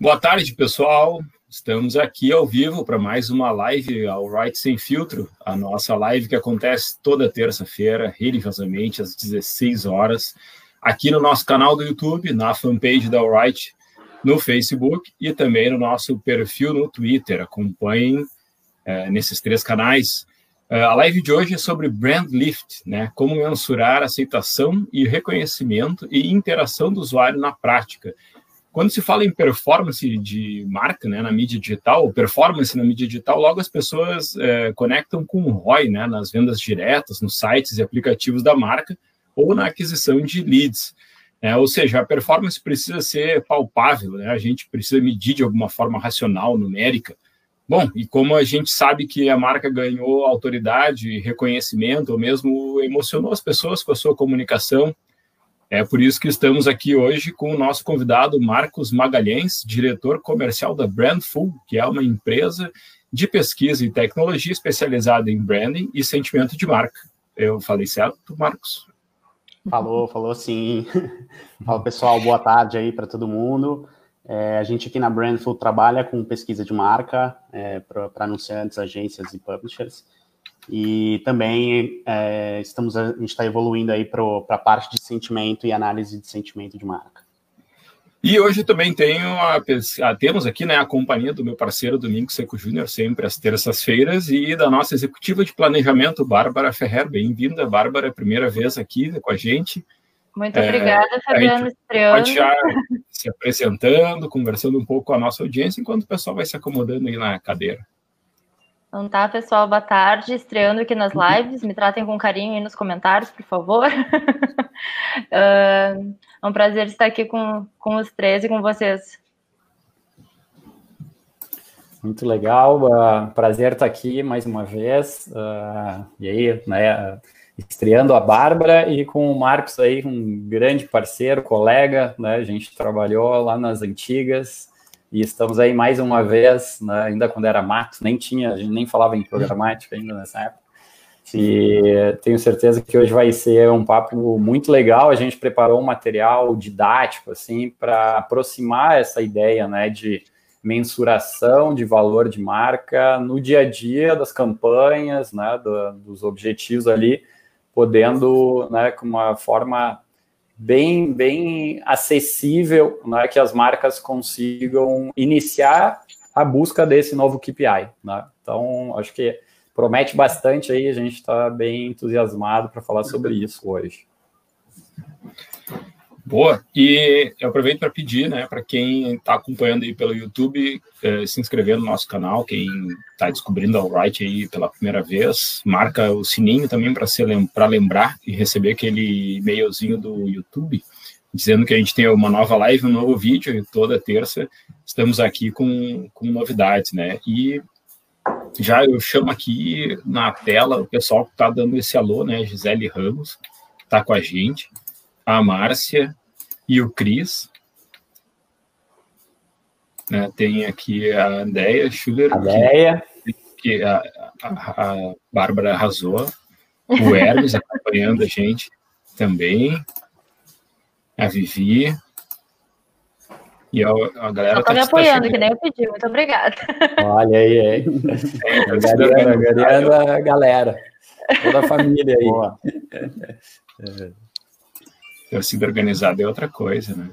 Boa tarde, pessoal. Estamos aqui ao vivo para mais uma live ao Right Sem Filtro, a nossa live que acontece toda terça-feira, religiosamente, às 16 horas, aqui no nosso canal do YouTube, na fanpage da Alright, no Facebook e também no nosso perfil no Twitter. Acompanhem é, nesses três canais. É, a live de hoje é sobre brand lift, né? Como mensurar aceitação e reconhecimento e interação do usuário na prática. Quando se fala em performance de marca né, na mídia digital, performance na mídia digital, logo as pessoas é, conectam com o ROI, né, nas vendas diretas, nos sites e aplicativos da marca ou na aquisição de leads. É, ou seja, a performance precisa ser palpável, né, a gente precisa medir de alguma forma racional, numérica. Bom, e como a gente sabe que a marca ganhou autoridade, reconhecimento, ou mesmo emocionou as pessoas com a sua comunicação, é por isso que estamos aqui hoje com o nosso convidado Marcos Magalhães, diretor comercial da Brandful, que é uma empresa de pesquisa e tecnologia especializada em branding e sentimento de marca. Eu falei certo, Marcos? Falou, falou sim. Fala pessoal, boa tarde aí para todo mundo. É, a gente aqui na Brandful trabalha com pesquisa de marca é, para anunciantes, agências e publishers. E também é, estamos, a gente está evoluindo aí para a parte de sentimento e análise de sentimento de marca. E hoje também tenho a, a, temos aqui né, a companhia do meu parceiro Domingo Seco Júnior, sempre às terças-feiras, e da nossa executiva de planejamento, Bárbara Ferrer. Bem-vinda, Bárbara, primeira vez aqui com a gente. Muito é, obrigada, Fabiano, estreando. Pode já se apresentando, conversando um pouco com a nossa audiência, enquanto o pessoal vai se acomodando aí na cadeira. Então tá, pessoal, boa tarde. Estreando aqui nas lives. Me tratem com carinho aí nos comentários, por favor. uh, é um prazer estar aqui com, com os três e com vocês. Muito legal, uh, prazer estar aqui mais uma vez. Uh, e aí, né, estreando a Bárbara e com o Marcos aí, um grande parceiro, colega, né, a gente trabalhou lá nas antigas, e estamos aí mais uma vez, né, ainda quando era mato, nem tinha, a gente nem falava em programática ainda nessa época. E tenho certeza que hoje vai ser um papo muito legal. A gente preparou um material didático assim para aproximar essa ideia, né, de mensuração de valor de marca no dia a dia das campanhas, né, do, dos objetivos ali, podendo, né, com uma forma bem, bem acessível, né, que as marcas consigam iniciar a busca desse novo KPI. Né? Então, acho que promete bastante aí, a gente está bem entusiasmado para falar sobre isso hoje. Boa, e eu aproveito para pedir, né, para quem está acompanhando aí pelo YouTube, eh, se inscrever no nosso canal, quem está descobrindo a Alright aí pela primeira vez, marca o sininho também para lem lembrar e receber aquele e-mailzinho do YouTube, dizendo que a gente tem uma nova live, um novo vídeo, toda terça estamos aqui com, com novidades, né, e já eu chamo aqui na tela o pessoal que está dando esse alô, né, Gisele Ramos, está com a gente, a Márcia, e o Cris. Né, tem aqui a Andrea Schuller. Andrea. Que, que a, a, a Bárbara arrasou. O Hermes acompanhando a gente também. A Vivi. E a, a galera tá me apoiando, que nem eu pedi. Muito obrigada. Olha aí, aí. É, Gariana, a galera. Toda a família aí. Boa. É torcida organizada é outra coisa, né?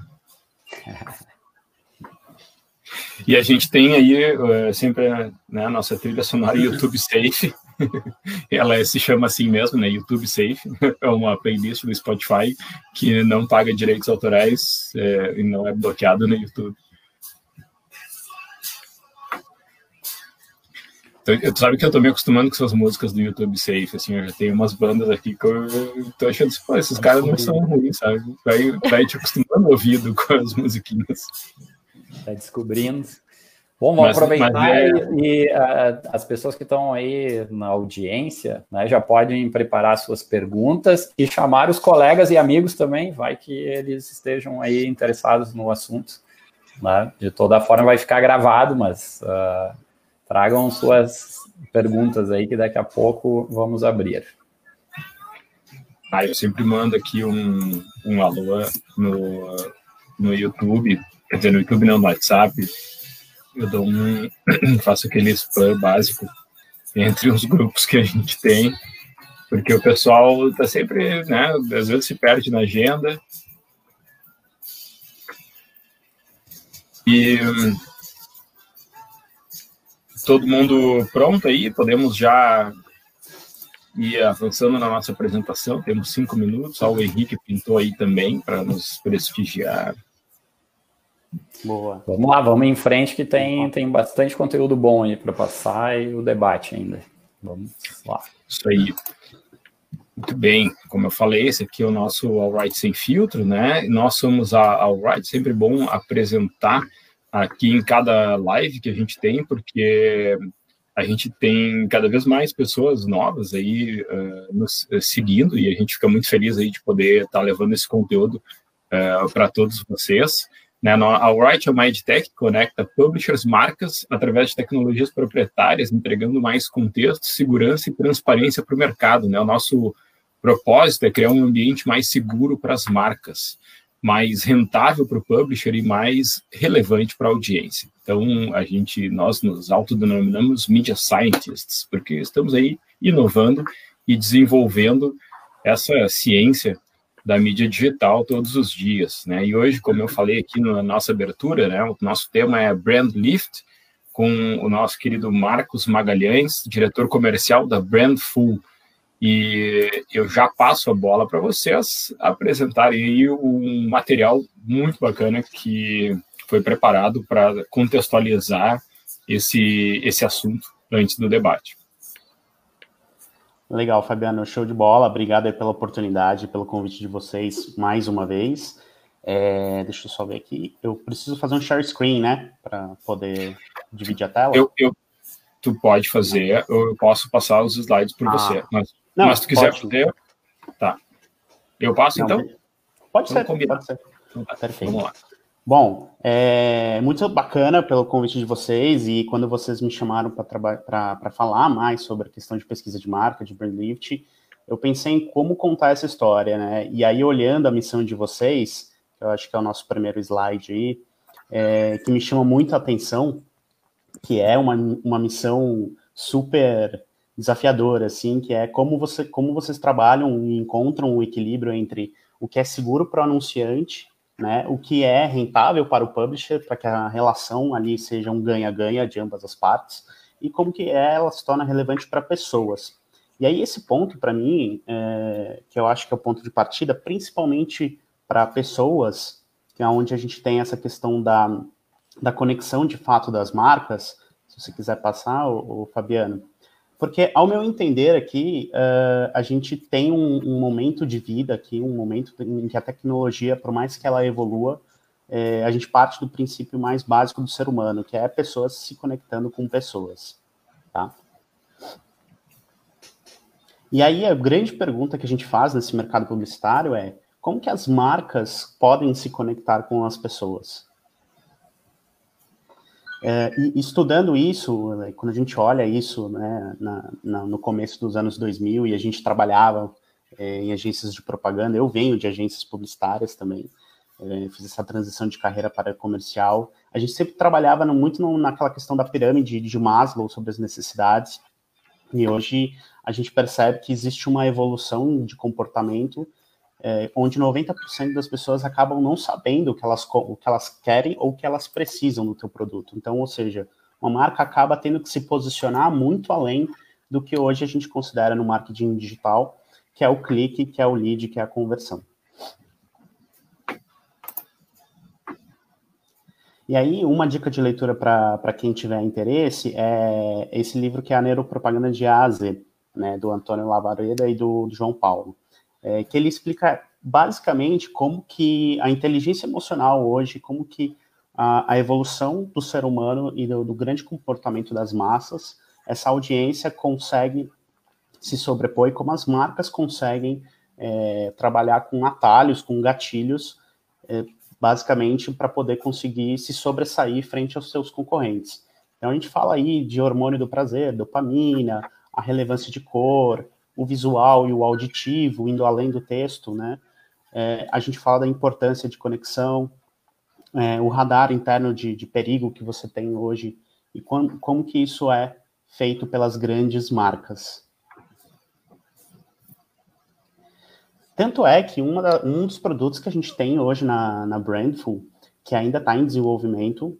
E a gente tem aí uh, sempre né, a nossa trilha sonora YouTube Safe. Ela se chama assim mesmo, né? YouTube Safe. É uma playlist do Spotify que não paga direitos autorais é, e não é bloqueado no YouTube. Tu sabe que eu tô me acostumando com essas músicas do YouTube Safe, assim, eu já tenho umas bandas aqui que eu tô achando, pô, esses caras não são ruins, sabe? Vai, vai te acostumando o ouvido com as musiquinhas. Tá descobrindo. Bom, vamos mas, aproveitar mas é... e, e uh, as pessoas que estão aí na audiência né, já podem preparar suas perguntas e chamar os colegas e amigos também, vai que eles estejam aí interessados no assunto. Né? De toda forma vai ficar gravado, mas uh, tragam suas perguntas aí que daqui a pouco vamos abrir. Ah, eu sempre mando aqui um, um alô no, no YouTube, quer dizer, no YouTube não, no WhatsApp, eu dou um, faço aquele spam básico entre os grupos que a gente tem, porque o pessoal tá sempre, né, às vezes se perde na agenda. E todo mundo pronto aí, podemos já ir avançando na nossa apresentação, temos cinco minutos, o Henrique pintou aí também para nos prestigiar. Boa. Vamos lá, vamos em frente que tem, tem bastante conteúdo bom aí para passar e o debate ainda. Vamos lá. Isso aí. Muito bem, como eu falei, esse aqui é o nosso All Right Sem Filtro, né? Nós somos a All Right, sempre bom apresentar aqui em cada live que a gente tem, porque a gente tem cada vez mais pessoas novas aí uh, nos seguindo e a gente fica muito feliz aí de poder estar tá levando esse conteúdo uh, para todos vocês. Né, a Write é uma EdTech que conecta publishers, marcas, através de tecnologias proprietárias, entregando mais contexto, segurança e transparência para o mercado. Né? O nosso propósito é criar um ambiente mais seguro para as marcas, mais rentável para o publisher e mais relevante para a audiência. Então, a gente, nós nos autodenominamos Media Scientists, porque estamos aí inovando e desenvolvendo essa ciência da mídia digital todos os dias, né? E hoje, como eu falei aqui na nossa abertura, né, o nosso tema é Brand Lift, com o nosso querido Marcos Magalhães, diretor comercial da Brandful. E eu já passo a bola para vocês apresentarem aí um material muito bacana que foi preparado para contextualizar esse, esse assunto antes do debate. Legal, Fabiano, show de bola. Obrigado pela oportunidade, pelo convite de vocês mais uma vez. É, deixa eu só ver aqui. Eu preciso fazer um share screen, né? Para poder dividir a tela. Eu, eu, tu pode fazer, eu posso passar os slides por ah. você. Mas, não, mas se tu quiser fazer, tá. Eu passo, não, então? Pode ser, pode ser. Então tá, Perfeito. Vamos lá. Bom, é muito bacana pelo convite de vocês e quando vocês me chamaram para falar mais sobre a questão de pesquisa de marca, de brand lift, eu pensei em como contar essa história, né? E aí, olhando a missão de vocês, que eu acho que é o nosso primeiro slide aí, é, que me chama muito a atenção, que é uma, uma missão super desafiadora, assim, que é como, você, como vocês trabalham e encontram um equilíbrio entre o que é seguro para o anunciante né, o que é rentável para o publisher, para que a relação ali seja um ganha-ganha de ambas as partes, e como que ela se torna relevante para pessoas. E aí esse ponto, para mim, é, que eu acho que é o ponto de partida, principalmente para pessoas, que é onde a gente tem essa questão da, da conexão de fato das marcas, se você quiser passar, o Fabiano, porque, ao meu entender aqui, uh, a gente tem um, um, momento de vida aqui, um momento em que a tecnologia, por mais que ela evolua, é, a gente parte do princípio mais básico do ser humano, que é pessoas se conectando com pessoas, tá? E aí, a grande pergunta que a gente faz nesse mercado publicitário é como que as marcas podem se conectar com as pessoas? É, e estudando isso, né, quando a gente olha isso né, na, na, no começo dos anos 2000 e a gente trabalhava é, em agências de propaganda, eu venho de agências publicitárias também, é, fiz essa transição de carreira para comercial. A gente sempre trabalhava no, muito no, naquela questão da pirâmide de Maslow sobre as necessidades, e hoje a gente percebe que existe uma evolução de comportamento é, onde 90% das pessoas acabam não sabendo o que, elas, o que elas querem ou o que elas precisam do teu produto. Então, ou seja, uma marca acaba tendo que se posicionar muito além do que hoje a gente considera no marketing digital, que é o clique, que é o lead, que é a conversão. E aí, uma dica de leitura para quem tiver interesse é esse livro que é a Neuropropaganda de Aze, né, do Antônio Lavareda e do, do João Paulo, é, que ele explica basicamente como que a inteligência emocional hoje, como que a, a evolução do ser humano e do, do, grande comportamento das massas, essa audiência consegue se sobrepor e como as marcas conseguem é, trabalhar com atalhos, com gatilhos, é, basicamente para poder conseguir se sobressair frente aos seus concorrentes. Então a gente fala aí de hormônio do prazer, dopamina, a relevância de cor, o visual e o auditivo, indo além do texto, né? É, a gente fala da importância de conexão, é, o radar interno de, de, perigo que você tem hoje e como, como que isso é feito pelas grandes marcas. Tanto é que da, um dos produtos que a gente tem hoje na, na Brandful, que ainda está em desenvolvimento,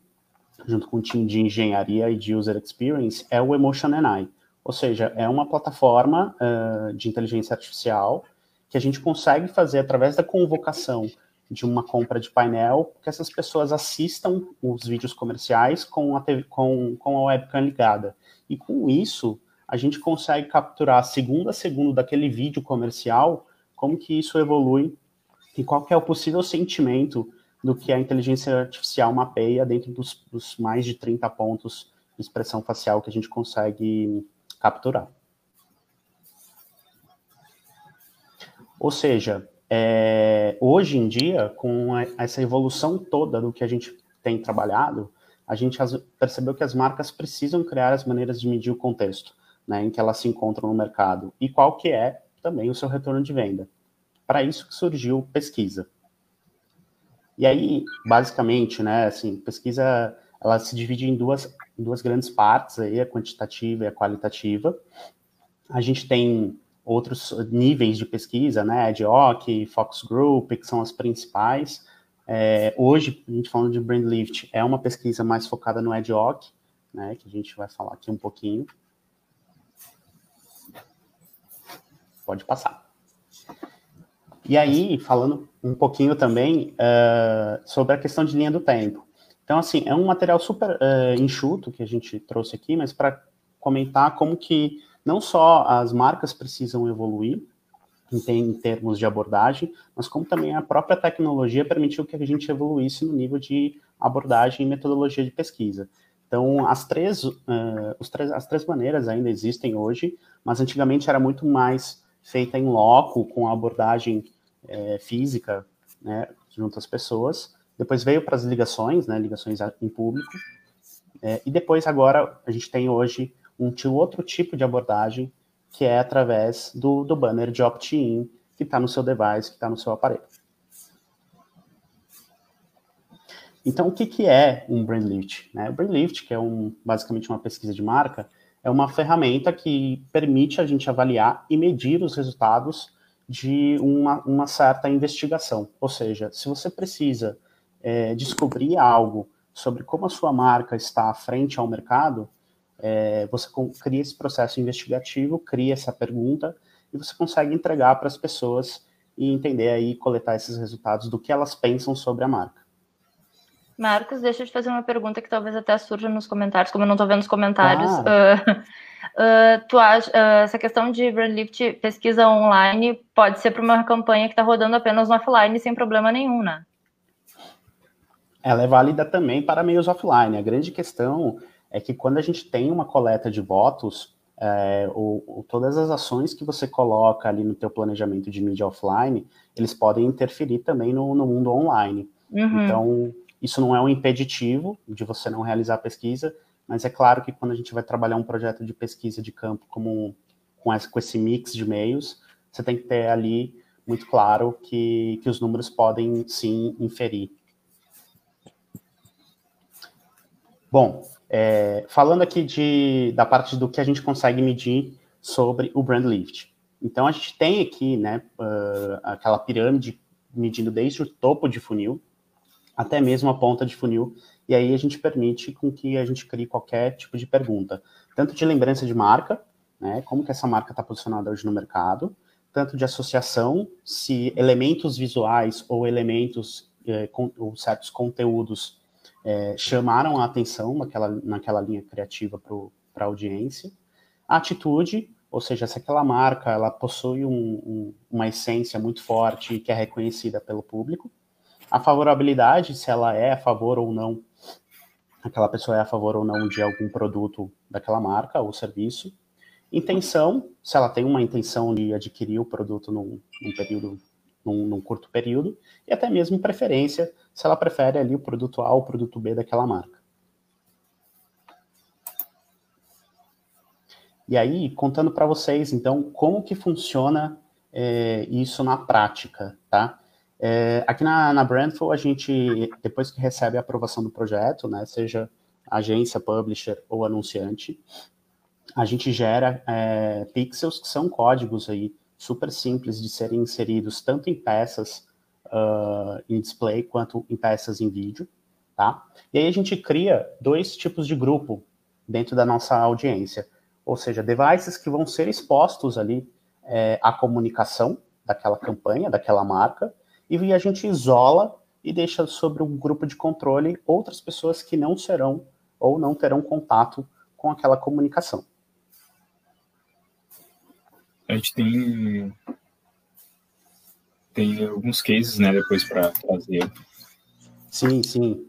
junto com o time de engenharia e de user experience, é o Emotion AI. Ou seja, é uma plataforma uh, de inteligência artificial que a gente consegue fazer através da convocação de uma compra de painel, que essas pessoas assistam os vídeos comerciais com a, TV, com, com a webcam ligada. E com isso, a gente consegue capturar segundo a segundo daquele vídeo comercial como que isso evolui e qual que é o possível sentimento do que a inteligência artificial mapeia dentro dos, dos mais de 30 pontos de expressão facial que a gente consegue capturar. Ou seja, é, hoje em dia, com essa evolução toda do que a gente tem trabalhado, a gente percebeu que as marcas precisam criar as maneiras de medir o contexto né, em que elas se encontram no mercado e qual que é também o seu retorno de venda. Para isso que surgiu pesquisa. E aí, basicamente, né, assim, pesquisa ela se divide em duas, em duas grandes partes, aí, a quantitativa e a qualitativa. A gente tem outros níveis de pesquisa, né, EdHoc, Fox Group, que são as principais. É, hoje, a gente falando de BrandLift, é uma pesquisa mais focada no EdHoc, né, que a gente vai falar aqui um pouquinho. Pode passar. E aí, falando um pouquinho também uh, sobre a questão de linha do tempo. Então, assim, é um material super uh, enxuto que a gente trouxe aqui, mas para comentar como que não só as marcas precisam evoluir em, termos de abordagem, mas como também a própria tecnologia permitiu que a gente evoluísse no nível de abordagem e metodologia de pesquisa. Então, as três, uh, os três, as três maneiras ainda existem hoje, mas antigamente era muito mais feita em loco, com abordagem é, física, né, junto às pessoas, depois veio para as ligações, né, ligações em público, é, e depois agora a gente tem hoje um outro tipo de abordagem que é através do, do banner de opt-in que está no seu device, que está no seu aparelho. Então, o que, que é um Brand Lift? Né? O Brand Lift, que é um, basicamente uma pesquisa de marca, é uma ferramenta que permite a gente avaliar e medir os resultados de uma, uma certa investigação. Ou seja, se você precisa é, descobrir algo sobre como a sua marca está à frente ao mercado, é, você cria esse processo investigativo, cria essa pergunta e você consegue entregar para as pessoas e entender aí, coletar esses resultados do que elas pensam sobre a marca. Marcos, deixa eu te fazer uma pergunta que talvez até surja nos comentários, como eu não estou vendo os comentários. Ah. Uh, uh, tu acha, uh, essa questão de Brandlift pesquisa online pode ser para uma campanha que está rodando apenas no offline sem problema nenhum, né? Ela é válida também para meios offline. A grande questão é que quando a gente tem uma coleta de votos, é, o, o, todas as ações que você coloca ali no teu planejamento de mídia offline, eles podem interferir também no, no mundo online. Uhum. Então, isso não é um impeditivo de você não realizar a pesquisa, mas é claro que quando a gente vai trabalhar um projeto de pesquisa de campo como com, esse, com esse mix de meios, você tem que ter ali muito claro que, que os números podem sim inferir Bom, é, falando aqui de, da parte do que a gente consegue medir sobre o brand lift. Então, a gente tem aqui né, uh, aquela pirâmide medindo desde o topo de funil até mesmo a ponta de funil, e aí a gente permite com que a gente crie qualquer tipo de pergunta, tanto de lembrança de marca, né, como que essa marca está posicionada hoje no mercado, tanto de associação, se elementos visuais ou elementos eh, com, ou certos conteúdos é, chamaram a atenção naquela, naquela linha criativa para a audiência. A atitude, ou seja, se aquela marca ela possui um, um, uma essência muito forte que é reconhecida pelo público. A favorabilidade, se ela é a favor ou não, aquela pessoa é a favor ou não de algum produto daquela marca ou serviço. Intenção, se ela tem uma intenção de adquirir o produto num, num período, num, num, curto período, e até mesmo preferência, se ela prefere ali o produto A ou o produto B daquela marca. E aí, contando para vocês, então, como que funciona é, isso na prática, tá? É, aqui na, na Brandful, a gente, depois que recebe a aprovação do projeto, né, seja agência, publisher ou anunciante, a gente gera é, pixels que são códigos aí super simples de serem inseridos tanto em peças uh, em display quanto em peças em vídeo, tá? E aí a gente cria dois tipos de grupo dentro da nossa audiência, ou seja, devices que vão ser expostos ali é, à comunicação daquela campanha, daquela marca, e a gente isola e deixa sobre um grupo de controle outras pessoas que não serão ou não terão contato com aquela comunicação. A gente tem tem alguns cases, né, depois para trazer. Sim, sim.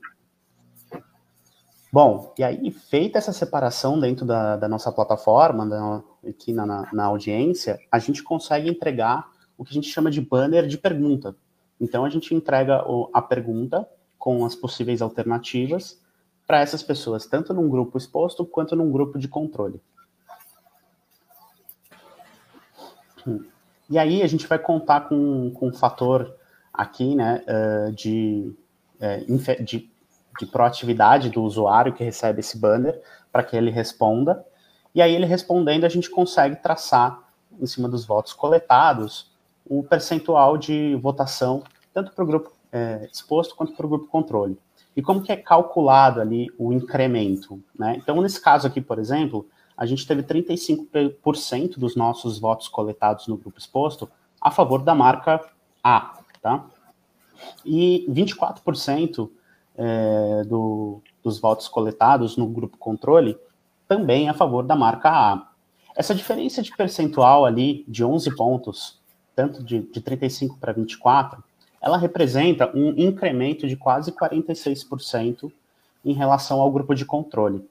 Bom, e aí, feita essa separação dentro da, da nossa plataforma, da, aqui na, na, na, audiência, a gente consegue entregar o que a gente chama de banner de pergunta. Então, a gente entrega o, a pergunta com as possíveis alternativas para essas pessoas, tanto num grupo exposto quanto num grupo de controle. E aí a gente vai contar com, com um fator aqui, né, uh, de, uh, de, de, proatividade do usuário que recebe esse banner para que ele responda. E aí ele respondendo, a gente consegue traçar, em cima dos votos coletados, o percentual de votação, tanto para o grupo é, exposto quanto para o grupo controle. E como que é calculado ali o incremento, né? Então, nesse caso aqui, por exemplo, a gente teve 35% dos nossos votos coletados no grupo exposto a favor da marca A, tá? E 24% é, do, dos votos coletados no grupo controle também a favor da marca A. Essa diferença de percentual ali de 11 pontos, tanto de, de 35 para 24, ela representa um incremento de quase 46% em relação ao grupo de controle.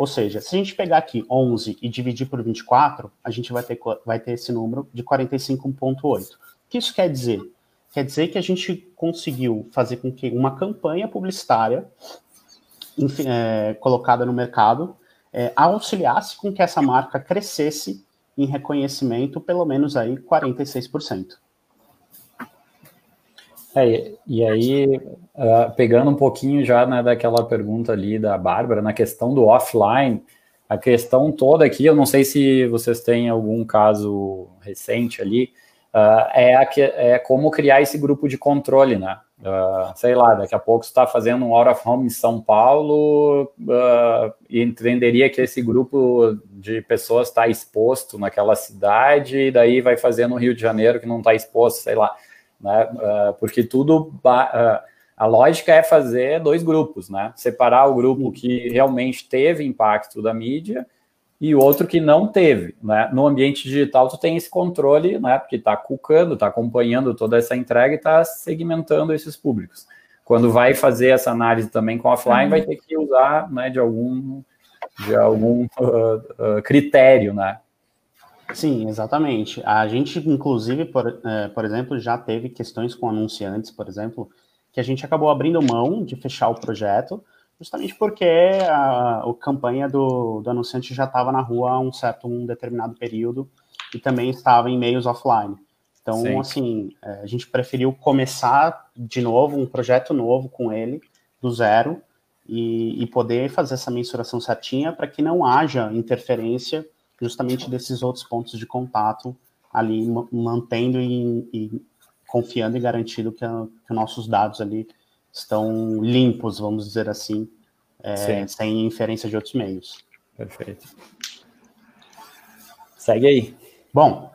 Ou seja, se a gente pegar aqui 11 e dividir por 24, a gente vai ter, vai ter esse número de 45,8. O que isso quer dizer? Quer dizer que a gente conseguiu fazer com que uma campanha publicitária é, colocada no mercado é, auxiliasse com que essa marca crescesse em reconhecimento pelo menos aí 46%. É, e aí, uh, pegando um pouquinho já né, daquela pergunta ali da Bárbara, na questão do offline, a questão toda aqui, eu não sei se vocês têm algum caso recente ali, uh, é, a que, é como criar esse grupo de controle, né? Uh, sei lá, daqui a pouco está fazendo um Out of Home em São Paulo uh, e entenderia que esse grupo de pessoas está exposto naquela cidade e daí vai fazer no Rio de Janeiro que não está exposto, sei lá né? Uh, porque tudo uh, a lógica é fazer dois grupos, né? Separar o grupo que realmente teve impacto da mídia e o outro que não teve, né? No ambiente digital tu tem esse controle, né? Porque está cucando, está acompanhando toda essa entrega e está segmentando esses públicos. Quando vai fazer essa análise também com offline, vai ter que usar, né? De algum de algum uh, critério, né? Sim, exatamente. A gente, inclusive, por, é, por exemplo, já teve questões com anunciantes, por exemplo, que a gente acabou abrindo mão de fechar o projeto, justamente porque a, a campanha do, do anunciante já estava na rua há um certo, um determinado período e também estava em meios offline. Então, Sim. assim, é, a gente preferiu começar de novo, um projeto novo com ele, do zero, e, e poder fazer essa mensuração certinha para que não haja interferência justamente desses outros pontos de contato ali, mantendo e, e confiando e garantindo que, a, que, nossos dados ali estão limpos, vamos dizer assim, é, sem inferência de outros meios. Perfeito. Segue aí. Bom,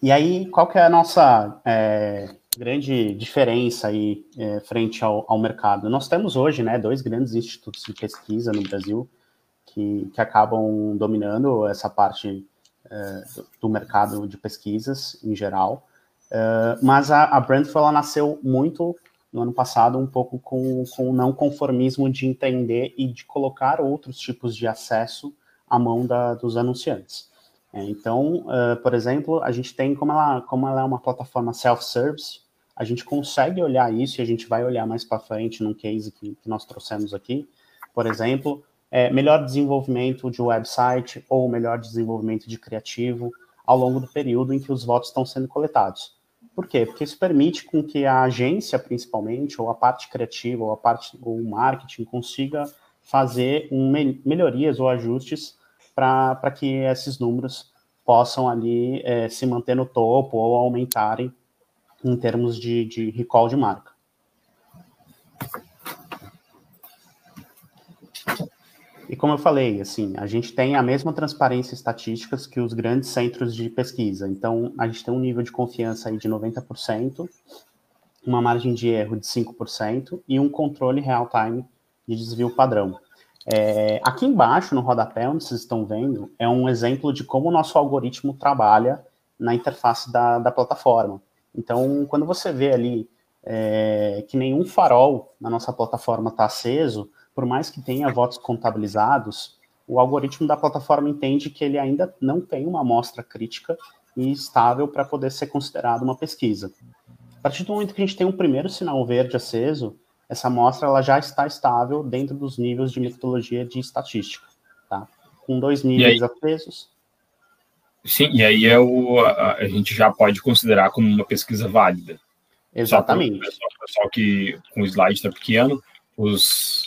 e aí qual que é a nossa é, grande diferença aí é, frente ao, ao, mercado. Nós temos hoje, né, dois grandes institutos de pesquisa no Brasil que, que acabam dominando essa parte é, do mercado de pesquisas em geral. É, mas a, a Brandful, ela nasceu muito no ano passado, um pouco com, com o não conformismo de entender e de colocar outros tipos de acesso à mão da, dos anunciantes. É, então, uh, por exemplo, a gente tem, como ela, como ela é uma plataforma self-service, a gente consegue olhar isso e a gente vai olhar mais para frente num case que, que, nós trouxemos aqui. Por exemplo, é, melhor desenvolvimento de website ou melhor desenvolvimento de criativo ao longo do período em que os votos estão sendo coletados. Por quê? Porque isso permite com que a agência, principalmente, ou a parte criativa, ou a parte, ou o marketing, consiga fazer um, melhorias ou ajustes para que esses números possam ali é, se manter no topo ou aumentarem em termos de, de recall de marca. E como eu falei, assim, a gente tem a mesma transparência estatísticas que os grandes centros de pesquisa. Então, a gente tem um nível de confiança aí de 90%, uma margem de erro de 5% e um controle real-time de desvio padrão. É, aqui embaixo, no rodapé, onde vocês estão vendo, é um exemplo de como o nosso algoritmo trabalha na interface da, da plataforma. Então, quando você vê ali é, que nenhum farol na nossa plataforma está aceso, por mais que tenha votos contabilizados, o algoritmo da plataforma entende que ele ainda não tem uma amostra crítica e estável para poder ser considerado uma pesquisa. A partir do momento que a gente tem um primeiro sinal verde aceso, essa amostra ela já está estável dentro dos níveis de metodologia de estatística, tá? Com dois níveis acesos. Sim, e aí é o, a, a, gente já pode considerar como uma pesquisa válida. Exatamente. Só, só que com o slide está pequeno, os,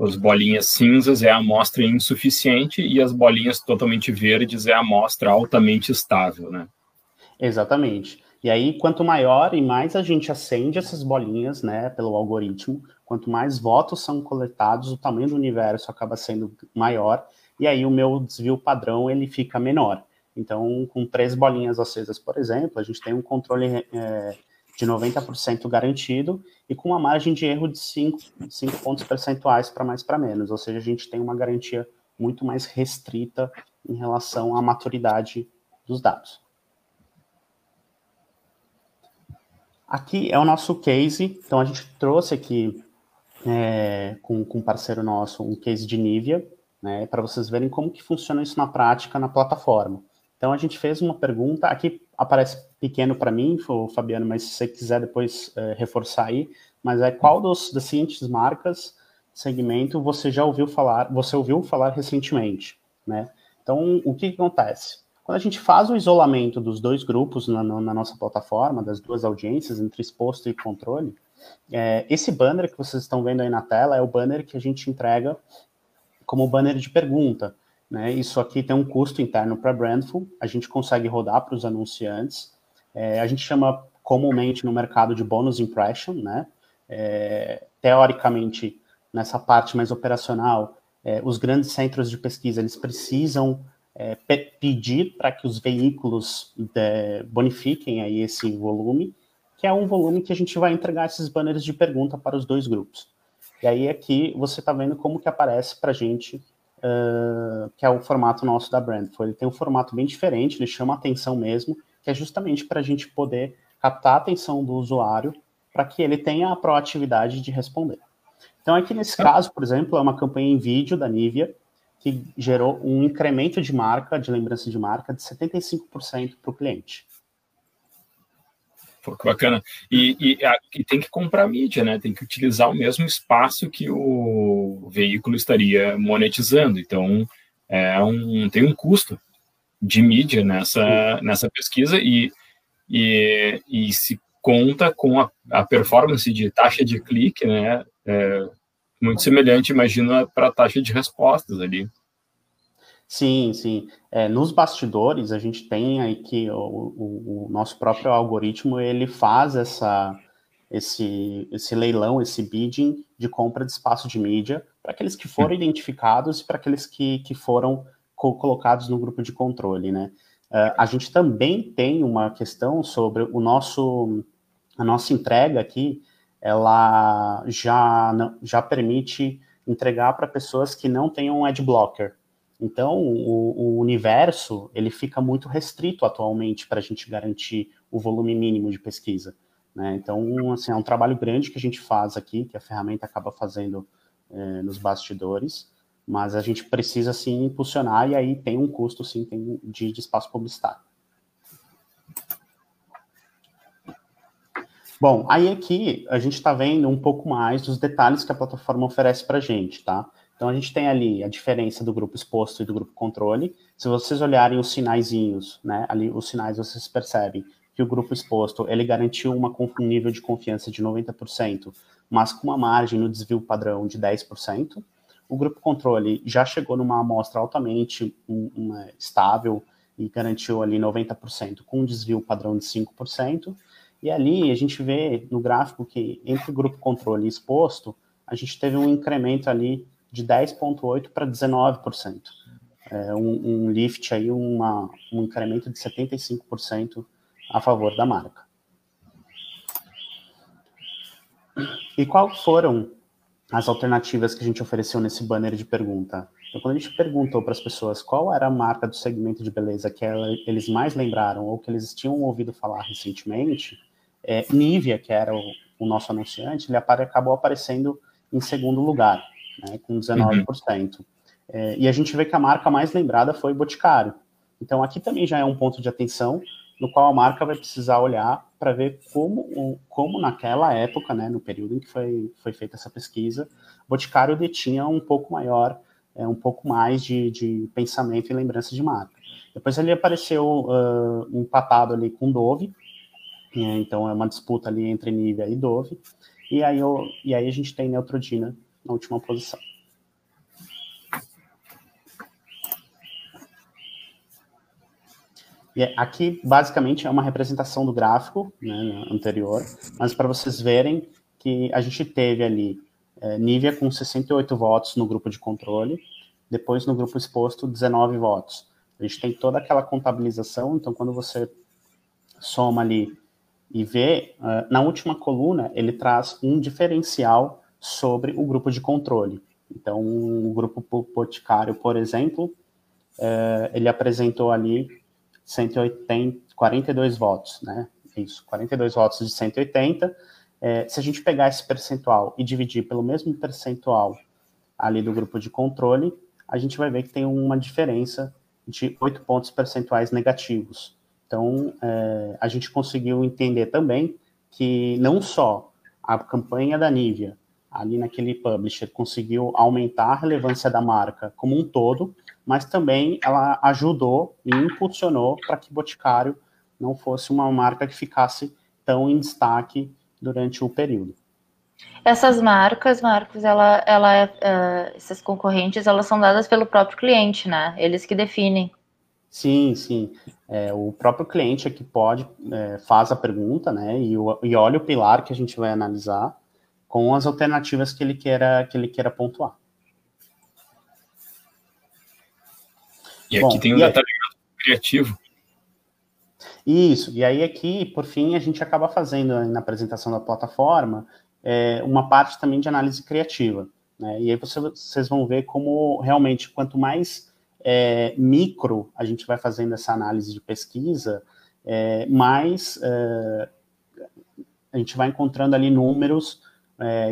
as bolinhas cinzas é a amostra insuficiente e as bolinhas totalmente verdes é a amostra altamente estável, né? Exatamente. E aí, quanto maior e mais a gente acende essas bolinhas, né, pelo algoritmo, quanto mais votos são coletados, o tamanho do universo acaba sendo maior, e aí o meu desvio padrão ele fica menor. Então, com três bolinhas acesas, por exemplo, a gente tem um controle é, de 90% garantido e com uma margem de erro de 5, 5 pontos percentuais para mais para menos, ou seja, a gente tem uma garantia muito mais restrita em relação à maturidade dos dados. Aqui é o nosso case, então a gente trouxe aqui é, com, com um parceiro nosso um case de Nivea, né, para vocês verem como que funciona isso na prática na plataforma. Então a gente fez uma pergunta, aqui aparece pequeno para mim, Fabiano, mas se você quiser depois é, reforçar aí, mas é qual dos, das seguintes marcas, segmento, você já ouviu falar, você ouviu falar recentemente, né? Então, o que, que acontece? Quando a gente faz o isolamento dos dois grupos na, na nossa plataforma, das duas audiências, entre exposto e controle, é, esse banner que vocês estão vendo aí na tela é o banner que a gente entrega como banner de pergunta. Né? Isso aqui tem um custo interno para Brandful, a gente consegue rodar para os anunciantes. É, a gente chama comumente no mercado de bonus impression, né? É, teoricamente, nessa parte mais operacional, é, os grandes centros de pesquisa eles precisam é, pedir para que os veículos de, é, bonifiquem aí esse volume, que é um volume que a gente vai entregar esses banners de pergunta para os dois grupos. E aí aqui você está vendo como que aparece para a gente, uh, que é o formato nosso da Brandful. Ele tem um formato bem diferente, ele chama atenção mesmo, que é justamente para a gente poder captar a atenção do usuário para que ele tenha a proatividade de responder. Então aqui nesse caso, por exemplo, é uma campanha em vídeo da Nivea, que gerou um incremento de marca, de lembrança de marca, de 75% para o cliente. Pô, que bacana. E, e, e, tem que comprar mídia, né? Tem que utilizar o mesmo espaço que o veículo estaria monetizando. Então, é um, tem um custo de mídia nessa, nessa pesquisa e, e, e se conta com a, a performance de taxa de clique, né? É, muito semelhante, imagina, para a taxa de respostas ali. Sim, sim. É, nos bastidores, a gente tem aí que o, o, o, nosso próprio algoritmo, ele faz essa, esse, esse leilão, esse bidding de compra de espaço de mídia para aqueles que foram identificados e para aqueles que, que foram co colocados no grupo de controle, né? Uh, a gente também tem uma questão sobre o nosso a nossa entrega aqui, ela já, já permite entregar para pessoas que não tenham ad blocker. Então, o, o universo, ele fica muito restrito atualmente para a gente garantir o volume mínimo de pesquisa. Né? Então, assim, é um trabalho grande que a gente faz aqui, que a ferramenta acaba fazendo é, nos bastidores, mas a gente precisa, sim, impulsionar, e aí tem um custo, sim, tem de, de espaço publicitário. Bom, aí aqui a gente está vendo um pouco mais dos detalhes que a plataforma oferece para a gente, tá? Então a gente tem ali a diferença do grupo exposto e do grupo controle. Se vocês olharem os sinaizinhos, né, ali os sinais vocês percebem que o grupo exposto ele garantiu uma, um nível de confiança de 90%, mas com uma margem no desvio padrão de 10%. O grupo controle já chegou numa amostra altamente um, uma, estável e garantiu ali 90% com um desvio padrão de 5%. E ali a gente vê no gráfico que entre o grupo controle e exposto, a gente teve um incremento ali de 10,8% para 19%. É um, um lift aí, uma, um incremento de 75% a favor da marca. E quais foram as alternativas que a gente ofereceu nesse banner de pergunta? Então, quando a gente perguntou para as pessoas qual era a marca do segmento de beleza que ela, eles mais lembraram ou que eles tinham ouvido falar recentemente, é, Nivea, que era o, o nosso anunciante, ele apare, acabou aparecendo em segundo lugar, né, com 19%. Uhum. É, e a gente vê que a marca mais lembrada foi Boticário. Então, aqui também já é um ponto de atenção, no qual a marca vai precisar olhar para ver como, como naquela época, né, no período em que foi, foi feita essa pesquisa, Boticário detinha um pouco maior, é, um pouco mais de, de pensamento e lembrança de marca. Depois ele apareceu uh, empatado ali com Dove, é, então é uma disputa ali entre Nivea e Dove. E aí, eu, e aí a gente tem Neutrogena na última posição. E aqui, basicamente, é uma representação do gráfico né, anterior, mas para vocês verem que a gente teve ali é, Nivea com 68 votos no grupo de controle, depois no grupo exposto 19 votos. A gente tem toda aquela contabilização, então quando você soma ali e vê, uh, na última coluna, ele traz um diferencial sobre o grupo de controle. Então, o grupo Boticário, por exemplo, uh, ele apresentou ali 180, 42 votos, né? Isso, 42 votos de 180. É, se a gente pegar esse percentual e dividir pelo mesmo percentual ali do grupo de controle, a gente vai ver que tem uma diferença de 8 pontos percentuais negativos. Então, é, a gente conseguiu entender também que não só a campanha da Nivea, ali naquele publisher, conseguiu aumentar a relevância da marca como um todo, mas também ela ajudou e impulsionou para que Boticário não fosse uma marca que ficasse tão em destaque durante o período. Essas marcas, Marcos, ela, ela, uh, essas concorrentes, elas são dadas pelo próprio cliente, né? Eles que definem. Sim, sim. É, o próprio cliente é que pode, é, faz a pergunta, né, e, o, e olha o pilar que a gente vai analisar com as alternativas que ele queira, que ele queira pontuar. E aqui Bom, tem um detalhe criativo. Isso, e aí aqui, por fim, a gente acaba fazendo na apresentação da plataforma é, uma parte também de análise criativa. Né? E aí você, vocês vão ver como realmente, quanto mais é, micro a gente vai fazendo essa análise de pesquisa, é, mais a gente vai encontrando ali números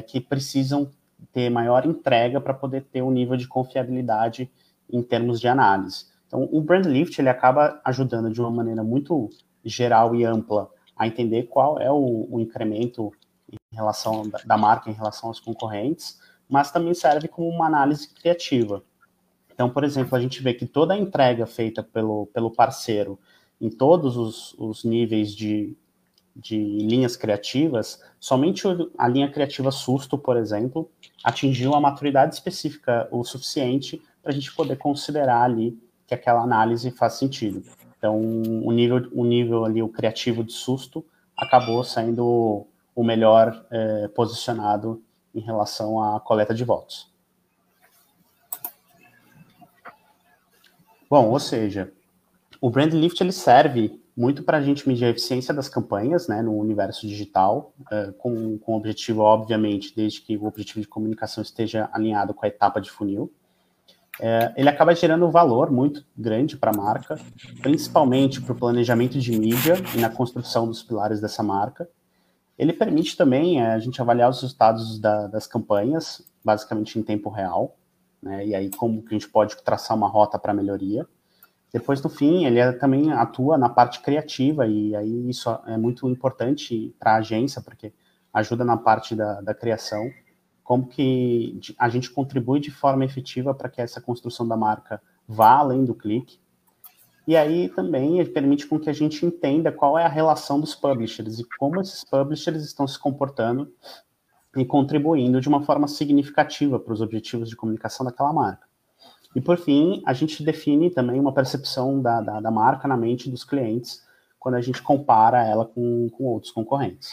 que precisam ter maior entrega para poder ter um nível de confiabilidade em termos de análise. Então, o Brand Lift ele acaba ajudando de uma maneira muito geral e ampla a entender qual é o, o incremento em relação da, da marca em relação aos concorrentes, mas também serve como uma análise criativa. Então, por exemplo, a gente vê que toda a entrega feita pelo, pelo parceiro em todos os, os níveis de, de linhas criativas, somente a linha criativa Susto, por exemplo, atingiu a maturidade específica o suficiente para a gente poder considerar ali que aquela análise faz sentido. Então, o nível, o nível ali, o criativo de susto, acabou sendo o melhor é, posicionado em relação à coleta de votos. Bom, ou seja, o brand lift ele serve muito para a gente medir a eficiência das campanhas né, no universo digital, uh, com, com o objetivo, obviamente, desde que o objetivo de comunicação esteja alinhado com a etapa de funil. É, ele acaba gerando um valor muito grande para a marca, principalmente para o planejamento de mídia e na construção dos pilares dessa marca. Ele permite também é, a gente avaliar os resultados da, das campanhas, basicamente em tempo real, né, e aí como que a gente pode traçar uma rota para melhoria. Depois, no fim, ele é, também atua na parte criativa, e aí isso é muito importante para a agência, porque ajuda na parte da, da criação, como que a gente contribui de forma efetiva para que essa construção da marca vá além do clique. E aí também permite com que a gente entenda qual é a relação dos publishers e como esses publishers estão se comportando e contribuindo de uma forma significativa para os objetivos de comunicação daquela marca. E por fim, a gente define também uma percepção da, da, da marca na mente dos clientes quando a gente compara ela com, com outros concorrentes.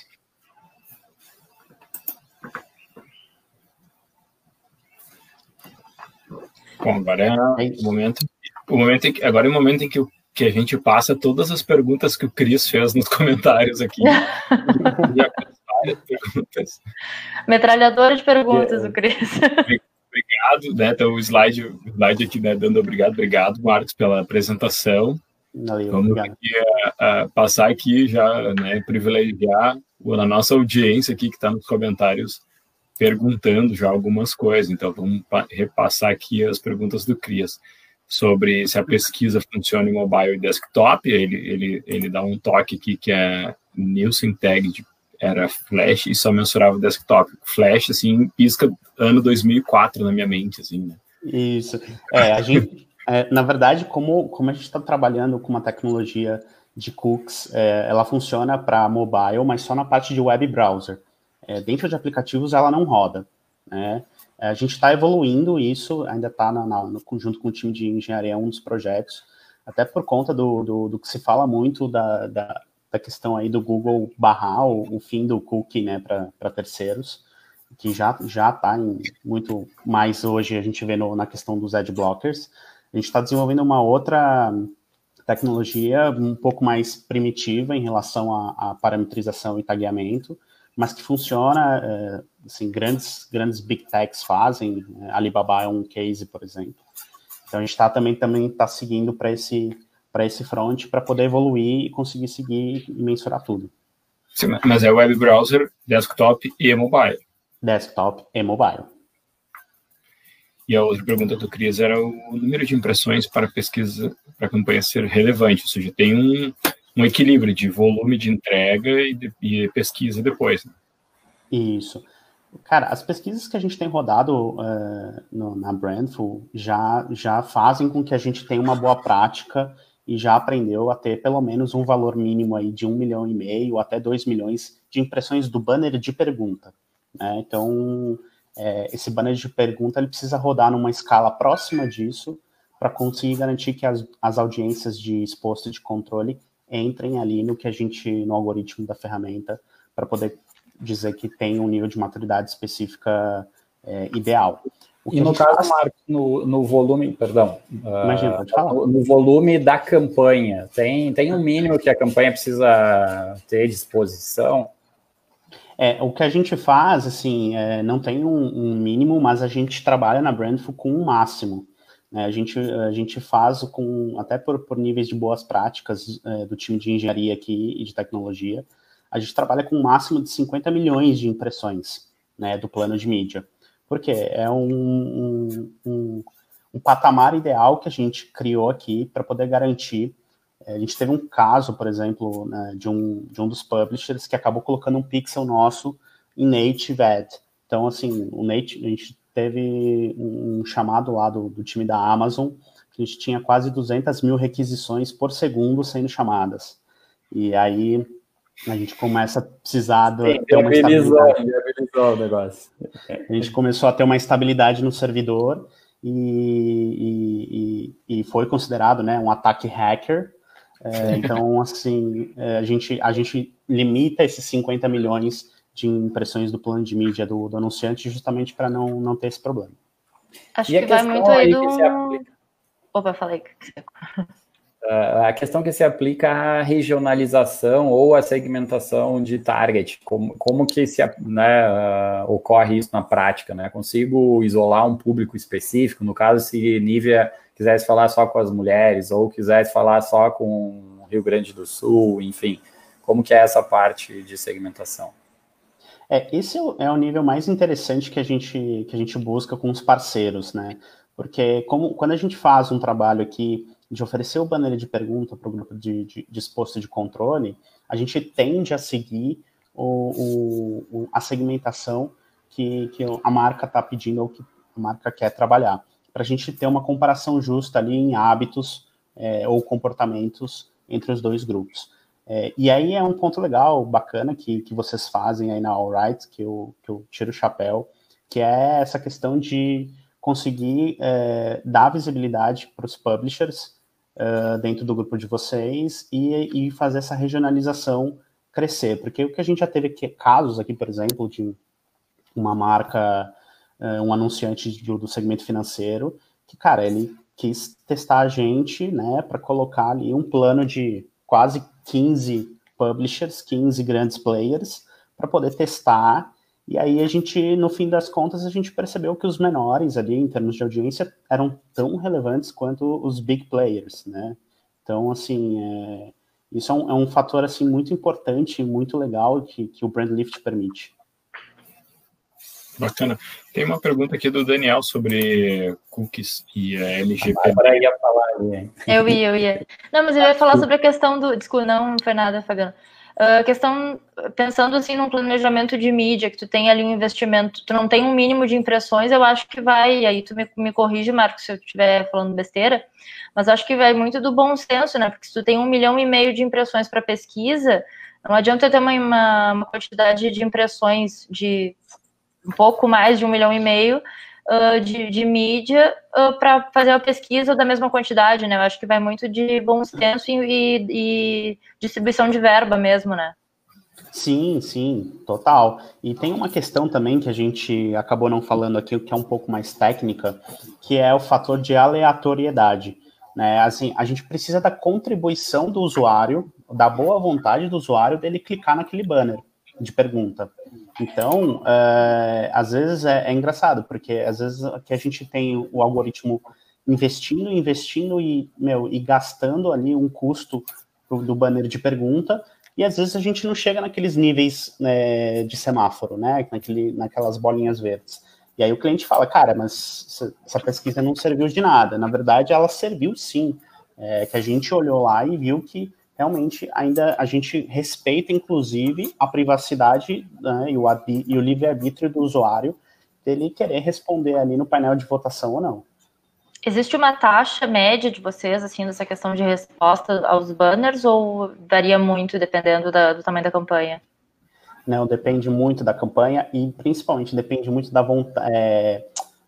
Bom, agora é, é o momento, o momento que, agora é o momento em que, o, que a gente passa todas as perguntas que o Cris fez nos comentários aqui. perguntas. Metralhadora de perguntas, é, o Cris obrigado, né? Então, o slide, o slide aqui, né, dando obrigado, obrigado, Marcos, pela apresentação. Valeu, Vamos obrigado. aqui a, a passar aqui já, né, privilegiar a nossa audiência aqui que está nos comentários perguntando já algumas coisas. Então, vamos repassar aqui as perguntas do Crias sobre se a pesquisa funciona em mobile e desktop. Ele, ele, ele dá um toque aqui que é Nielsen Tag de era Flash e só mensurava o desktop. Flash, assim, pisca ano 2004 na minha mente, assim, né? Isso. É, a gente, é, na verdade, como, como a gente está trabalhando com uma tecnologia de cookies, é, ela funciona para mobile, mas só na parte de web browser. É, dentro de aplicativos, ela não roda, né? A gente está evoluindo isso, ainda está no conjunto com o time de engenharia, um dos projetos, até por conta do, do, do que se fala muito da, da da questão aí do Google barrar o, o fim do cookie, né, para terceiros, que já já está muito mais hoje a gente vê no, na questão dos ad blockers. A gente está desenvolvendo uma outra tecnologia um pouco mais primitiva em relação à parametrização e tagueamento, mas que funciona, é, assim, grandes, grandes big techs fazem, é, Alibaba é um case, por exemplo. Então a gente está também também está seguindo para esse para esse front para poder evoluir e conseguir seguir e mensurar tudo. Sim, mas é web browser, desktop e mobile. Desktop e mobile. E a outra pergunta do Cris era o número de impressões para pesquisa, para a campanha ser relevante, ou seja, tem um, um equilíbrio de volume de entrega e, de, e pesquisa depois. Né? Isso. Cara, as pesquisas que a gente tem rodado uh, no, na Brandful já, já fazem com que a gente tenha uma boa prática e já aprendeu a ter pelo menos um valor mínimo aí de um milhão e meio até dois milhões de impressões do banner de pergunta. Né? Então, é, esse banner de pergunta ele precisa rodar numa escala próxima disso para conseguir garantir que as, as audiências de exposto de controle entrem ali no que a gente, no algoritmo da ferramenta, para poder dizer que tem um nível de maturidade específica é, ideal e no caso, faz... Marcos, no, no volume, perdão, Imagina, pode falar. No, no, volume da campanha, tem, tem um mínimo que a campanha precisa ter disposição? É, o que a gente faz, assim, é, não tem um, um, mínimo, mas a gente trabalha na Brandful com um máximo. Né? A, gente, a gente faz com, até por, por níveis de boas práticas é, do time de engenharia aqui e de tecnologia, a gente trabalha com um máximo de 50 milhões de impressões né, do plano de mídia. Porque é um, um, um, um patamar ideal que a gente criou aqui para poder garantir. É, a gente teve um caso, por exemplo, né, de, um, de um dos publishers que acabou colocando um pixel nosso em Native Ad. Então, assim, o Native, a gente teve um chamado lá do, do time da Amazon, que a gente tinha quase 200 mil requisições por segundo sendo chamadas. E aí a gente começa a precisar do, Sim, ter uma estabilidade. o negócio. A gente começou a ter uma estabilidade no servidor e, e, e foi considerado né, um ataque hacker. É, então, assim, é, a, gente, a gente limita esses 50 milhões de impressões do plano de mídia do, do anunciante justamente para não, não ter esse problema. Acho e que vai muito aí do... Opa, falei. a questão que se aplica à regionalização ou à segmentação de target, como, como que se, né, uh, ocorre isso na prática, né? Consigo isolar um público específico, no caso, se Nívia quisesse falar só com as mulheres ou quisesse falar só com Rio Grande do Sul, enfim, como que é essa parte de segmentação? É, esse é o nível mais interessante que a gente, que a gente busca com os parceiros, né? Porque como, quando a gente faz um trabalho aqui de oferecer o banner de pergunta para o grupo de, de, de exposto de controle, a gente tende a seguir o, o, a segmentação que, que a marca está pedindo ou que a marca quer trabalhar, para a gente ter uma comparação justa ali em hábitos é, ou comportamentos entre os dois grupos. É, e aí é um ponto legal, bacana, que, que vocês fazem aí na Alright, que eu, que eu tiro o chapéu, que é essa questão de conseguir é, dar visibilidade para os publishers uh, dentro do grupo de vocês e, e, fazer essa regionalização crescer. Porque o que a gente já teve aqui, casos aqui, por exemplo, de uma marca, uh, um anunciante do, do segmento financeiro, que, cara, ele quis testar a gente, né, para colocar ali um plano de quase 15 publishers, 15 grandes players, para poder testar e aí a gente, no fim das contas, a gente percebeu que os menores ali, em termos de audiência, eram tão relevantes quanto os big players, né? Então, assim, é, isso é um, é um, fator, assim, muito importante, muito legal que, que o Brand Lift permite. Bacana. Tem uma pergunta aqui do Daniel sobre cookies e a LGPD. Agora ia falar ali. Eu ia, eu ia. Não, mas eu ia falar sobre a questão do... Desculpa, não foi nada, Fabiano. A uh, questão, pensando assim num planejamento de mídia, que tu tem ali um investimento, tu não tem um mínimo de impressões, eu acho que vai, e aí tu me, me corrige, Marcos, se eu estiver falando besteira, mas acho que vai muito do bom senso, né? Porque se tu tem um milhão e meio de impressões para pesquisa, não adianta ter uma, uma, uma quantidade de impressões de um pouco mais de um milhão e meio uh, de, de, mídia uh, para fazer a pesquisa da mesma quantidade, né? Eu acho que vai muito de bom senso e, e distribuição de verba mesmo, né? Sim, sim, total. E tem uma questão também que a gente acabou não falando aqui, que é um pouco mais técnica, que é o fator de aleatoriedade. Né? Assim, a gente precisa da contribuição do usuário, da boa vontade do usuário dele clicar naquele banner de pergunta. Então, é, às vezes é, é, engraçado, porque às vezes que a gente tem o algoritmo investindo, investindo e, meu, e gastando ali um custo do, do banner de pergunta, e às vezes a gente não chega naqueles níveis né, de semáforo, né, naquele, naquelas bolinhas verdes. E aí o cliente fala, cara, mas essa pesquisa não serviu de nada. Na verdade, ela serviu sim. É, que a gente olhou lá e viu que realmente ainda a gente respeita, inclusive, a privacidade né, e o, o livre-arbítrio do usuário dele querer responder ali no painel de votação ou não. Existe uma taxa média de vocês, assim, dessa questão de resposta aos banners, ou varia muito dependendo da, do tamanho da campanha? Não, depende muito da campanha e principalmente depende muito da vontade, é,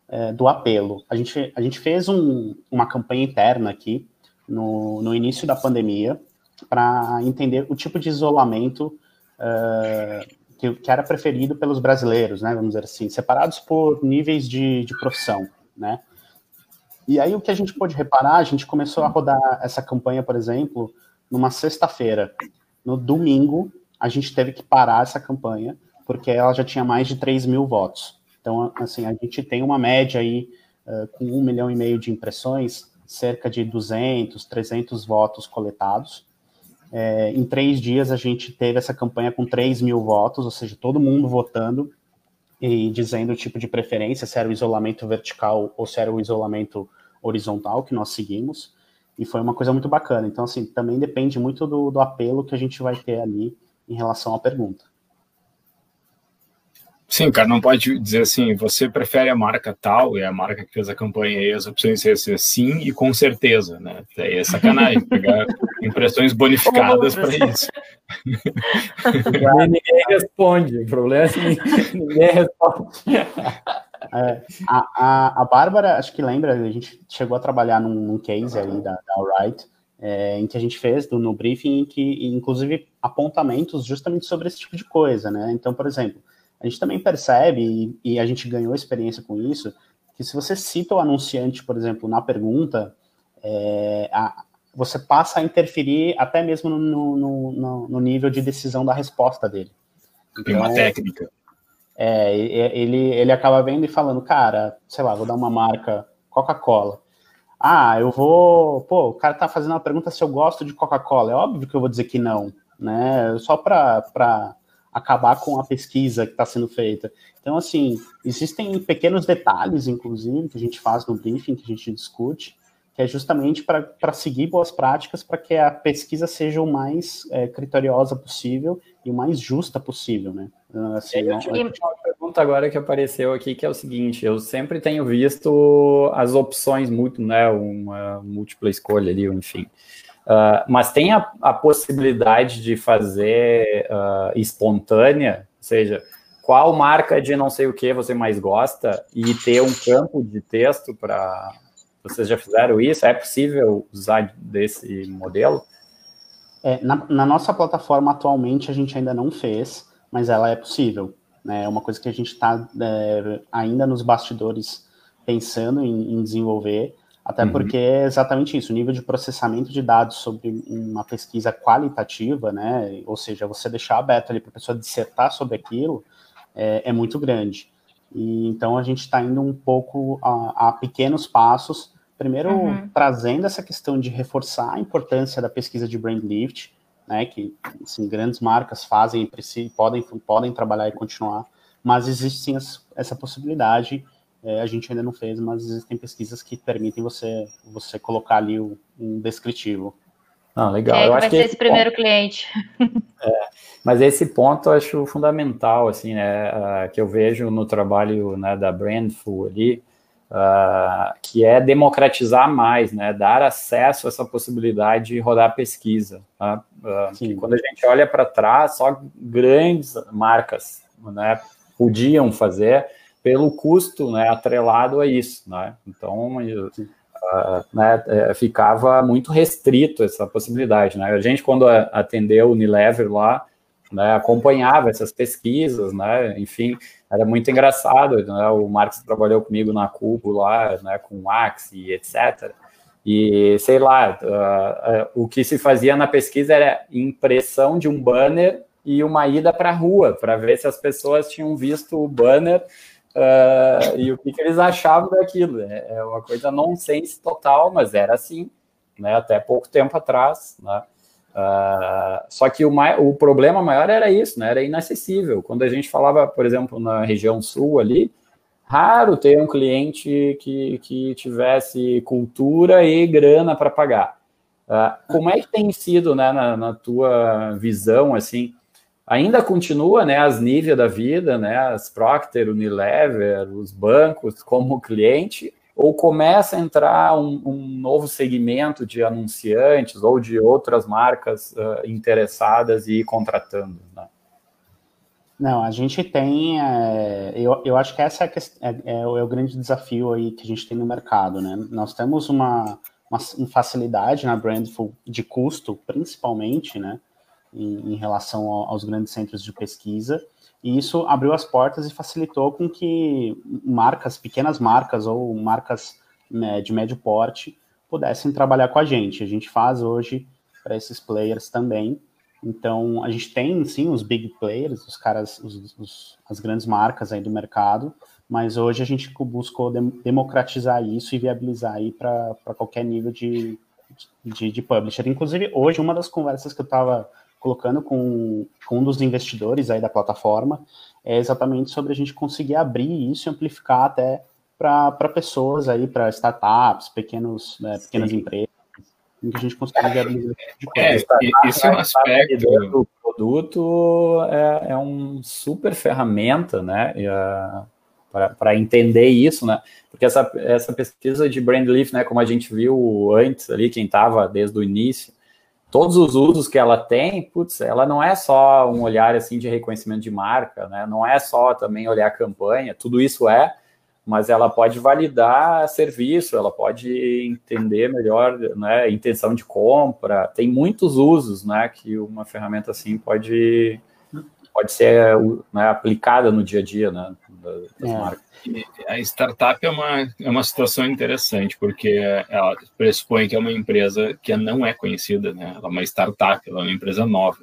é, do apelo. A gente, a gente fez um, uma campanha interna aqui no, no início da pandemia, para entender o tipo de isolamento uh, que, que, era preferido pelos brasileiros, né? Vamos dizer assim, separados por níveis de, de profissão, né? E aí o que a gente pôde reparar, a gente começou a rodar essa campanha, por exemplo, numa sexta-feira. No domingo, a gente teve que parar essa campanha, porque ela já tinha mais de 3 mil votos. Então, assim, a gente tem uma média aí uh, com um milhão e meio de impressões, cerca de 200, 300 votos coletados. É, em três dias a gente teve essa campanha com 3 mil votos, ou seja, todo mundo votando e dizendo o tipo de preferência, se era o isolamento vertical ou se era o isolamento horizontal que nós seguimos. E foi uma coisa muito bacana. Então, assim, também depende muito do, do apelo que a gente vai ter ali em relação à pergunta. Sim, cara, não pode dizer assim, você prefere a marca tal, e a marca que fez a campanha e as opções ser sim e com certeza, né? É sacanagem pegar impressões bonificadas para isso. ninguém responde, o problema é que ninguém responde. É, a, a, a Bárbara, acho que lembra, a gente chegou a trabalhar num, num case ali da, da Alright, é, em que a gente fez do, no briefing, que inclusive apontamentos justamente sobre esse tipo de coisa, né? Então, por exemplo, a gente também percebe, e, e, a gente ganhou experiência com isso, que se você cita o anunciante, por exemplo, na pergunta, é, a, você passa a interferir até mesmo no, no, no, no nível de decisão da resposta dele. Então, uma técnica. É, ele, ele acaba vendo e falando, cara, sei lá, vou dar uma marca Coca-Cola. Ah, eu vou. Pô, o cara tá fazendo uma pergunta se eu gosto de Coca-Cola. É óbvio que eu vou dizer que não, né? Só para acabar com a pesquisa que está sendo feita. Então, assim, existem pequenos detalhes, inclusive, que a gente faz no briefing, que a gente discute, que é justamente para seguir boas práticas para que a pesquisa seja o mais é, criteriosa possível e o mais justa possível, né? Assim, eu tinha uma pergunta agora que apareceu aqui, que é o seguinte, eu sempre tenho visto as opções, muito, né, uma múltipla escolha ali, enfim, uh, mas tem a, a, possibilidade de fazer uh, espontânea, ou seja, qual marca de não sei o que você mais gosta e ter um campo de texto para vocês já fizeram isso? É possível usar desse modelo? É, na, na, nossa plataforma atualmente a gente ainda não fez, mas ela é possível. Né? É uma coisa que a gente está é, ainda nos bastidores pensando em, em desenvolver, até uhum. porque é exatamente isso, o nível de processamento de dados sobre uma pesquisa qualitativa, né? ou seja, você deixar aberto ali para a pessoa dissertar sobre aquilo, é, é muito grande. E, então a gente está indo um pouco a, a pequenos passos Primeiro, uhum. trazendo essa questão de reforçar a importância da pesquisa de brand lift, né, que assim, grandes marcas fazem e podem, podem trabalhar e continuar, mas existe sim essa possibilidade, é, a gente ainda não fez, mas existem pesquisas que permitem você, você colocar ali o, um descritivo. Ah, legal. É, eu acho vai que ser esse primeiro ponto, cliente. É, mas esse ponto eu acho fundamental, assim, né, uh, que eu vejo no trabalho né, da Brandful ali, uh, que é democratizar mais, né, dar acesso a essa possibilidade de rodar pesquisa. Tá? Uh, quando a gente olha para trás, só grandes marcas né, podiam fazer pelo custo né, atrelado a isso. Né? Então, Uh, né, é, ficava muito restrito essa possibilidade. Né? A gente, quando atendeu o Unilever lá, né, acompanhava essas pesquisas, né, enfim, era muito engraçado, né, o Marcos trabalhou comigo na Cubo lá, né, com o Axi, etc., e, sei lá, uh, uh, o que se fazia na pesquisa era impressão de um banner e uma ida para a rua, para ver se as pessoas tinham visto o banner uh, e o que, que, eles achavam daquilo. É, é uma coisa nonsense total, mas era assim, né, até pouco tempo atrás, né. Uh, só que o, o problema maior era isso, né? Era inacessível. Quando a gente falava, por exemplo, na região sul ali, raro ter um cliente que, que tivesse cultura e grana para pagar. Uh, como é que tem sido, né, na, na, tua visão, assim, ainda continua, né, as Nivea da vida, né, as Procter, Unilever, os bancos como cliente, ou começa a entrar um, um novo segmento de anunciantes ou de outras marcas uh, interessadas e contratando? Né? Não, a gente tem, é, eu, eu acho que essa é, é, é, é, o grande desafio aí que a gente tem no mercado, né? Nós temos uma, uma facilidade na Brandful de custo, principalmente, né, em, em relação ao, aos grandes centros de pesquisa, e isso abriu as portas e facilitou com que marcas, pequenas marcas ou marcas né, de médio porte pudessem trabalhar com a gente. A gente faz hoje para esses players também. Então, a gente tem, sim, os big players, os caras, os, os, as grandes marcas aí do mercado, mas hoje a gente buscou democratizar isso e viabilizar aí para qualquer nível de, de, de publisher. Inclusive, hoje, uma das conversas que eu estava colocando com, com um dos investidores aí da plataforma, é exatamente sobre a gente conseguir abrir isso e amplificar até para pessoas aí, para startups, pequenos, né, pequenas Sim. empresas, em que a gente consiga viabilizar de coisa. É, isso é um aspecto... O produto é, é um super ferramenta, né, para entender isso, né, porque essa, essa pesquisa de Brandleaf, né, como a gente viu antes ali, quem estava desde o início, todos os usos que ela tem, putz, ela não é só um olhar assim de reconhecimento de marca, né? Não é só também olhar campanha, tudo isso é, mas ela pode validar serviço, ela pode entender melhor, né, intenção de compra. Tem muitos usos, né, que uma ferramenta assim pode pode ser né, aplicada no dia a dia, né, É. A startup é uma, é uma situação interessante, porque ela pressupõe que é uma empresa que não é conhecida, né? Ela é uma startup, ela é uma empresa nova.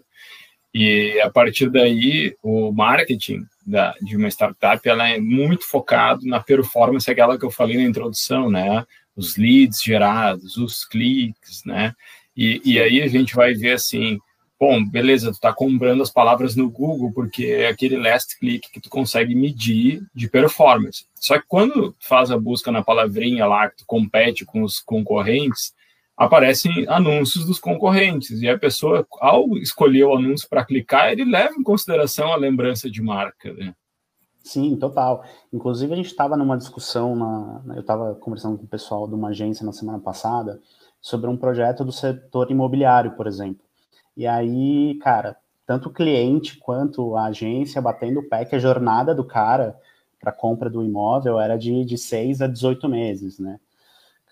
E a partir daí, o marketing da, de uma startup ela é muito focado na performance, aquela que eu falei na introdução, né? Os leads gerados, os cliques, né? E, e aí a gente vai ver assim, bom, beleza, tu está comprando as palavras no Google porque é aquele last click que tu consegue medir de performance. Só que quando tu faz a busca na palavrinha lá, que tu compete com os concorrentes, aparecem anúncios dos concorrentes e a pessoa, ao escolher o anúncio para clicar, ele leva em consideração a lembrança de marca, né? Sim, total. Inclusive, a gente estava numa discussão, na, eu estava conversando com o pessoal de uma agência na semana passada sobre um projeto do setor imobiliário, por exemplo. E aí, cara, tanto o cliente quanto a agência batendo o pé que a jornada do cara para compra do imóvel era de, de 6 a 18 meses, né?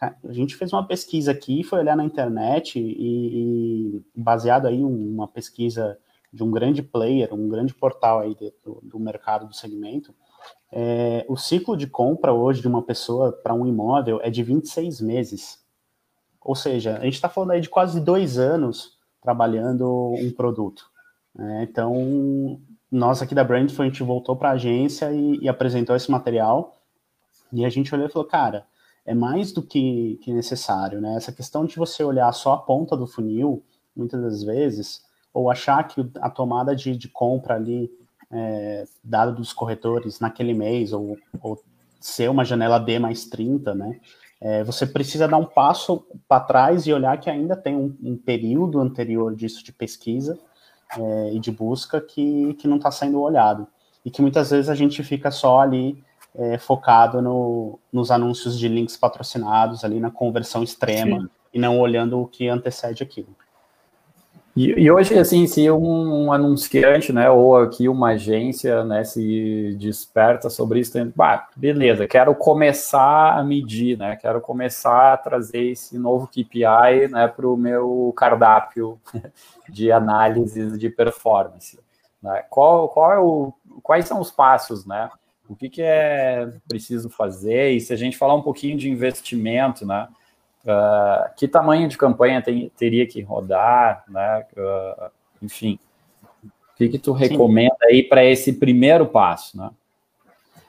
A gente fez uma pesquisa aqui, foi olhar na internet e, e baseado aí uma pesquisa de um grande player, um grande portal aí de, do, do, mercado do segmento, é, o ciclo de compra hoje de uma pessoa para um imóvel é de 26 meses. Ou seja, a gente está falando aí de quase dois anos trabalhando um produto. Né? Então, nós aqui da Brandful, a gente voltou para a agência e, e, apresentou esse material, e a gente olhou e falou, cara, é mais do que, que necessário, né? Essa questão de você olhar só a ponta do funil, muitas das vezes, ou achar que a tomada de, de compra ali, é, dado dos corretores naquele mês, ou, ou ser uma janela D mais 30, né? É, você precisa dar um passo para trás e olhar que ainda tem um, um período anterior disso de pesquisa é, e de busca que, que não está sendo olhado. E que muitas vezes a gente fica só ali é, focado no, nos anúncios de links patrocinados, ali na conversão extrema, Sim. e não olhando o que antecede aquilo. E, e, hoje, assim, se um, um, anunciante, né, ou aqui uma agência, né, se desperta sobre isso, tem, bah, beleza, quero começar a medir, né, quero começar a trazer esse novo KPI, né, para o meu cardápio de análises de performance. Né? Qual, qual é o, quais são os passos, né? O que, que é preciso fazer? E se a gente falar um pouquinho de investimento, né? Uh, que tamanho de campanha tem, teria que rodar, né? Uh, enfim, o que, que tu recomenda Sim. aí para esse primeiro passo, né?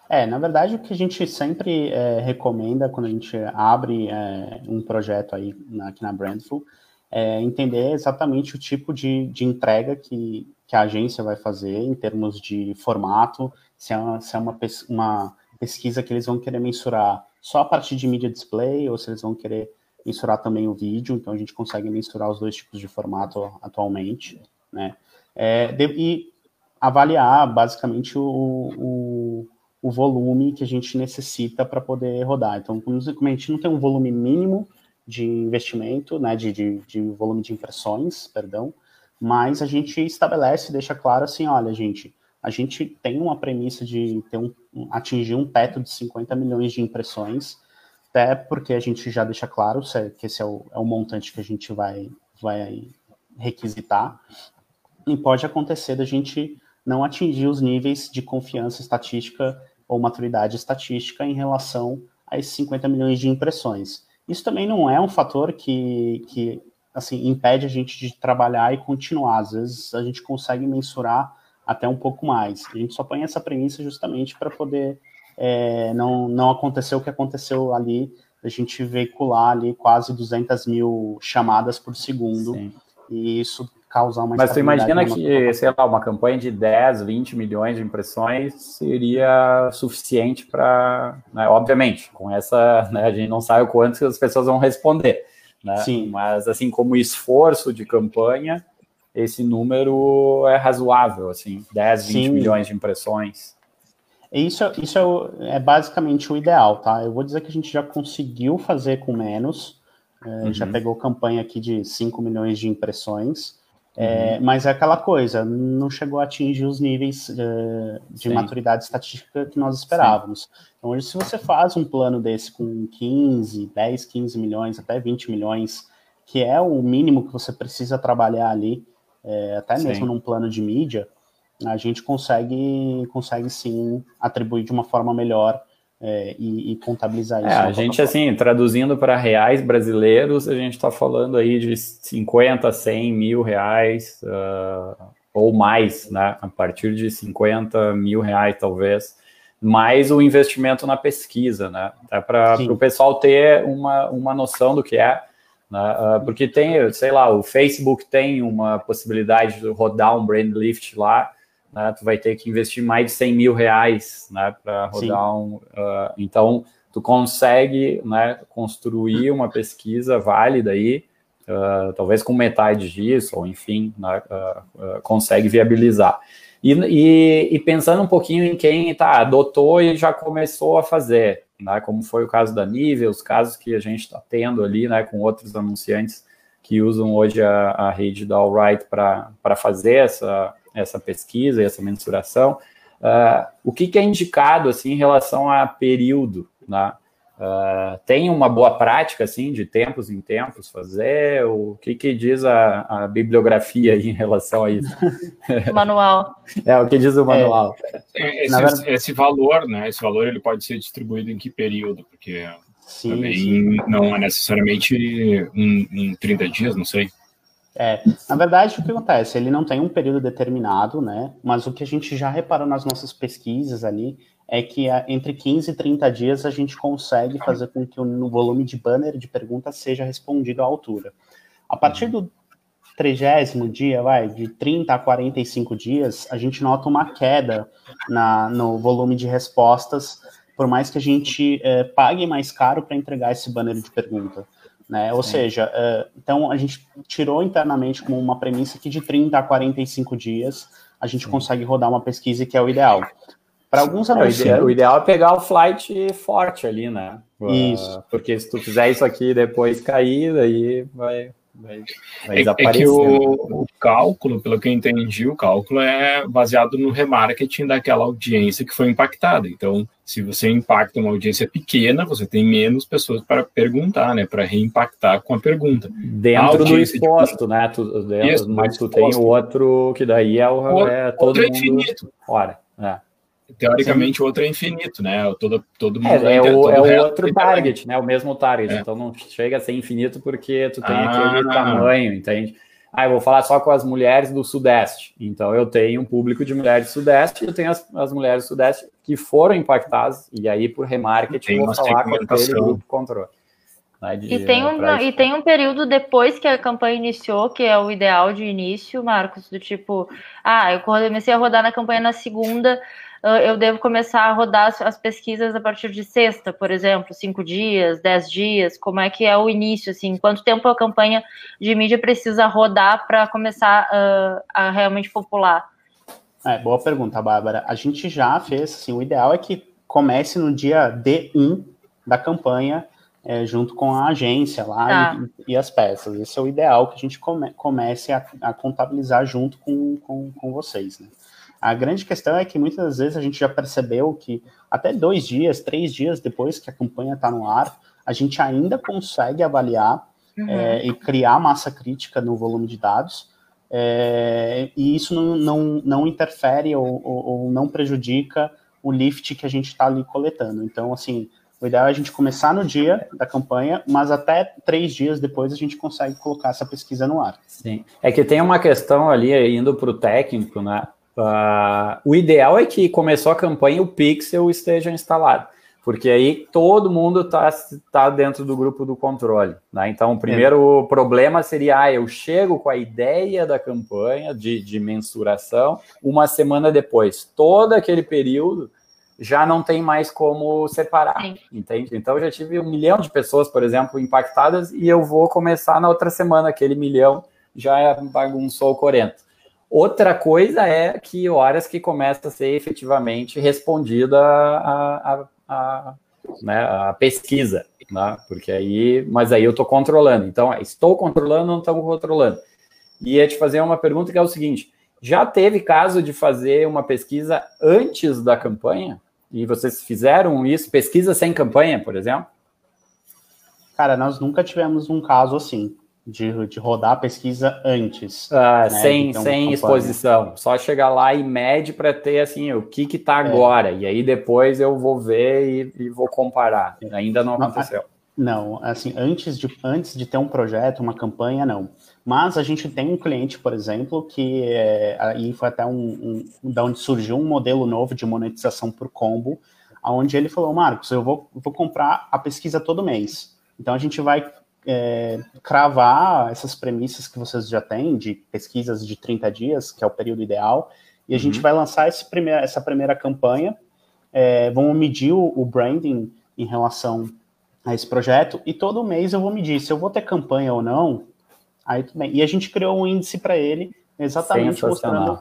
É, na verdade, o que a gente sempre é, recomenda quando a gente abre é, um projeto aí na, aqui na Brandful é entender exatamente o tipo de, de entrega que, que a agência vai fazer em termos de formato, se é, uma, se é uma, uma pesquisa que eles vão querer mensurar só a partir de mídia display ou se eles vão querer mensurar também o vídeo, então a gente consegue mensurar os dois tipos de formato atualmente, né? É, de, e avaliar basicamente o, o, o, volume que a gente necessita para poder rodar. Então, como a gente não tem um volume mínimo de investimento, né, de, de, de volume de impressões, perdão, mas a gente estabelece, deixa claro assim, olha, gente, a gente tem uma premissa de ter um, atingir um teto de 50 milhões de impressões até porque a gente já deixa claro que esse é o, é o montante que a gente vai, vai requisitar, e pode acontecer da gente não atingir os níveis de confiança estatística ou maturidade estatística em relação a esses 50 milhões de impressões. Isso também não é um fator que, que assim, impede a gente de trabalhar e continuar. Às vezes a gente consegue mensurar até um pouco mais. A gente só põe essa premissa justamente para poder é, não, não aconteceu o que aconteceu ali, a gente veicular ali quase 200 mil chamadas por segundo, Sim. e isso causar uma Mas tu imagina que, sei lá, uma campanha de 10, 20 milhões de impressões seria suficiente para, né, obviamente, com essa, né, a gente não sabe o quanto as pessoas vão responder, né? Sim. Mas assim, como esforço de campanha, esse número é razoável, assim, 10, 20 Sim. milhões de impressões. Isso, isso é, o, é, basicamente o ideal, tá? Eu vou dizer que a gente já conseguiu fazer com menos, é, uhum. já pegou campanha aqui de 5 milhões de impressões, é, uhum. mas é aquela coisa, não chegou a atingir os níveis é, de Sim. maturidade estatística que nós esperávamos. Sim. Então, hoje, se você faz um plano desse com 15, 10, 15 milhões, até 20 milhões, que é o mínimo que você precisa trabalhar ali, é, até Sim. mesmo num plano de mídia, a gente consegue, consegue sim atribuir de uma forma melhor é, e, e, contabilizar isso. É, a gente, assim, traduzindo para reais brasileiros, a gente está falando aí de 50, 100 mil reais uh, ou mais, né? A partir de 50 mil reais, talvez, mais o investimento na pesquisa, né? Até para o pessoal ter uma, uma noção do que é. Né? Uh, porque tem, sei lá, o Facebook tem uma possibilidade de rodar um brand lift lá né, tu vai ter que investir mais de 100 mil reais né, para rodar Sim. um. Uh, então, tu consegue né, construir uma pesquisa válida aí, uh, talvez com metade disso, ou enfim, né, uh, consegue viabilizar. E, e, e, pensando um pouquinho em quem tá, adotou e já começou a fazer, né, como foi o caso da Nível, os casos que a gente está tendo ali né, com outros anunciantes que usam hoje a, a rede da Alright para fazer essa, essa pesquisa e essa mensuração, uh, o que, que, é indicado assim em relação a período, né? Uh, tem uma boa prática assim de tempos em tempos fazer? O que, que diz a, a bibliografia em relação a isso? manual. é o que diz o manual. É, esse, verdade... esse, valor, né? Esse valor ele pode ser distribuído em que período? Porque sim, também sim. não é necessariamente em, em 30 dias, não sei. É, na verdade, o que acontece? Ele não tem um período determinado, né? Mas o que a gente já reparou nas nossas pesquisas ali é que entre 15 e 30 dias a gente consegue fazer com que o volume de banner de perguntas seja respondido à altura. A partir do trigésimo dia, vai, de 30 a 45 dias, a gente nota uma queda na, no volume de respostas, por mais que a gente é, pague mais caro para entregar esse banner de pergunta. Né? Ou Sim. seja, uh, então a gente tirou internamente como uma premissa que de 30 a 45 dias a gente Sim. consegue rodar uma pesquisa que é o ideal. Para alguns é, o, ideal, é pegar o flight forte ali, né? Isso. Uh, porque se tu fizer isso aqui depois cair, aí vai, vai, vai é, é, que o, o, cálculo, pelo que eu entendi, o cálculo é baseado no remarketing daquela audiência que foi impactada. Então, se você impacta uma audiência pequena, você tem menos pessoas para perguntar, né? Para reimpactar com a pergunta. Dentro do exposto, de... né? Tu, dentro, Isso, mas tu tem o outro que daí é, o, é todo outro mundo infinito. fora. É. Teoricamente, Sim. o outro é infinito, né? Todo, todo mundo é, é, o, é o outro target, né? O mesmo target. É. Então não chega a ser infinito porque tu tem ah, aquele tamanho, entende? Ah, eu vou falar só com as mulheres do Sudeste. Então, eu tenho um público de mulheres do Sudeste e eu tenho as, as mulheres do Sudeste que foram impactadas, e aí, por remarketing, eu vou falar com aquele grupo controle. Né, de, e, tem um, e tem um período depois que a campanha iniciou, que é o ideal de início, Marcos, do tipo, ah, eu comecei a rodar na campanha na segunda, eu devo começar a rodar as pesquisas a partir de sexta, por exemplo, cinco dias, dez dias? Como é que é o início? Assim, quanto tempo a campanha de mídia precisa rodar para começar uh, a realmente popular? É, boa pergunta, Bárbara. A gente já fez, assim, o ideal é que comece no dia D1 da campanha, é, junto com a agência lá tá. e, e, as peças. Esse é o ideal que a gente come, comece a, a contabilizar junto com, com, com vocês, né? A grande questão é que muitas vezes a gente já percebeu que até dois dias, três dias depois que a campanha está no ar, a gente ainda consegue avaliar uhum. é, e criar massa crítica no volume de dados. É, e isso não, não, não interfere ou, ou, ou, não prejudica o lift que a gente está ali coletando. Então, assim, o ideal é a gente começar no dia da campanha, mas até três dias depois a gente consegue colocar essa pesquisa no ar. Sim. É que tem uma questão ali, indo para o técnico, né? Uh, o ideal é que começou a campanha o Pixel esteja instalado, porque aí todo mundo está tá dentro do grupo do controle. Né? Então, o primeiro é. problema seria: ah, eu chego com a ideia da campanha de, de mensuração uma semana depois. Todo aquele período já não tem mais como separar, Sim. entende? Então, eu já tive um milhão de pessoas, por exemplo, impactadas, e eu vou começar na outra semana, aquele milhão já bagunçou o Corento. Outra coisa é que horas que começa a ser efetivamente respondida a, a, a, né, a pesquisa, né? porque aí, mas aí eu estou controlando. Então, estou controlando, não estou controlando. E ia te fazer uma pergunta que é o seguinte: já teve caso de fazer uma pesquisa antes da campanha? E vocês fizeram isso, pesquisa sem campanha, por exemplo? Cara, nós nunca tivemos um caso assim. De, de rodar a pesquisa antes. Ah, né, sem sem exposição. Só chegar lá e mede para ter assim o que que tá é. agora. E aí depois eu vou ver e, e vou comparar. É. Ainda não aconteceu. Não, assim, antes de, antes de ter um projeto, uma campanha, não. Mas a gente tem um cliente, por exemplo, que é, aí foi até um, um, da onde surgiu um modelo novo de monetização por combo, onde ele falou, Marcos, eu vou, vou comprar a pesquisa todo mês. Então a gente vai é, cravar essas premissas que vocês já têm de pesquisas de 30 dias, que é o período ideal, e a uhum. gente vai lançar essa primeira campanha, é, vamos medir o, o branding em relação a esse projeto, e todo mês eu vou medir se eu vou ter campanha ou não, aí tudo bem. E a gente criou um índice para ele, exatamente mostrando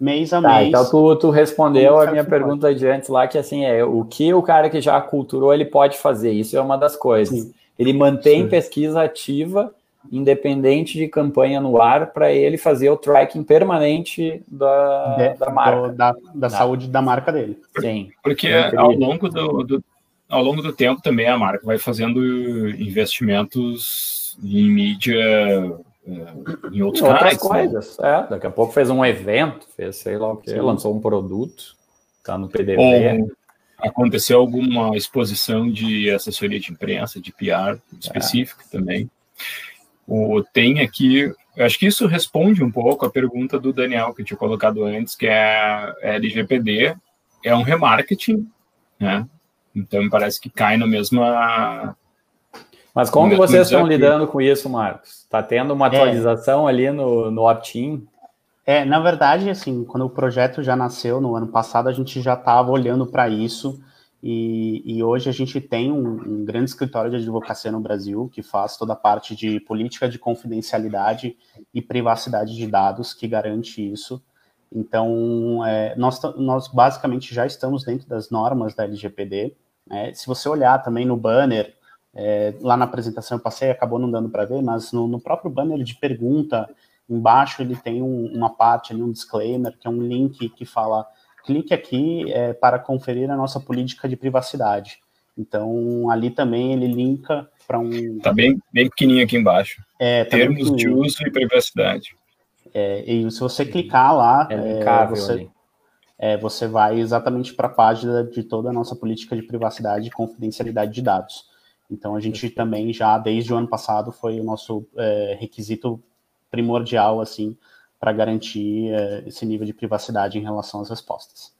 mês a tá, mês. Então tu, tu respondeu a minha pergunta de antes lá, que assim, é o que o cara que já culturou ele pode fazer, isso é uma das coisas. Sim. Ele mantém Sim. pesquisa ativa, independente de campanha no ar, para ele fazer o tracking permanente da, de, da marca. Do, da, da saúde da marca dele. Sim. Porque é ao longo do, do, ao longo do tempo também a marca vai fazendo investimentos em mídia é, em outros Outras canais, né? coisas, né? é. Daqui a pouco fez um evento, fez sei lá o que, lançou um produto, tá no PDV. Ou aconteceu alguma exposição de assessoria de imprensa, de PR específica é. também. O, tem aqui, acho que isso responde um pouco a pergunta do Daniel que eu tinha colocado antes, que é LGPD, é um remarketing, né? Então parece que cai na mesma. Mas como vocês estão lidando com isso, Marcos? Está tendo uma é. atualização é. ali no, no opt-in? É, na verdade, assim, quando o projeto já nasceu no ano passado, a gente já estava olhando para isso e, e, hoje a gente tem um, um, grande escritório de advocacia no Brasil que faz toda a parte de política de confidencialidade e privacidade de dados que garante isso. Então, é, nós, nós basicamente já estamos dentro das normas da LGPD. Né? Se você olhar também no banner, é, lá na apresentação eu passei, acabou não dando para ver, mas no, no, próprio banner de pergunta, embaixo ele tem um, uma parte ali, um disclaimer, que é um link que fala, clique aqui é, para conferir a nossa política de privacidade. Então, ali também ele linka para um... Tá bem, bem pequenininho aqui embaixo. É, tá Termos de uso e privacidade. É, e se você clicar lá, é, é você, é, você vai exatamente para a página de toda a nossa política de privacidade e confidencialidade de dados. Então a gente também já desde o ano passado foi o nosso é, requisito primordial assim para garantir é, esse nível de privacidade em relação às respostas.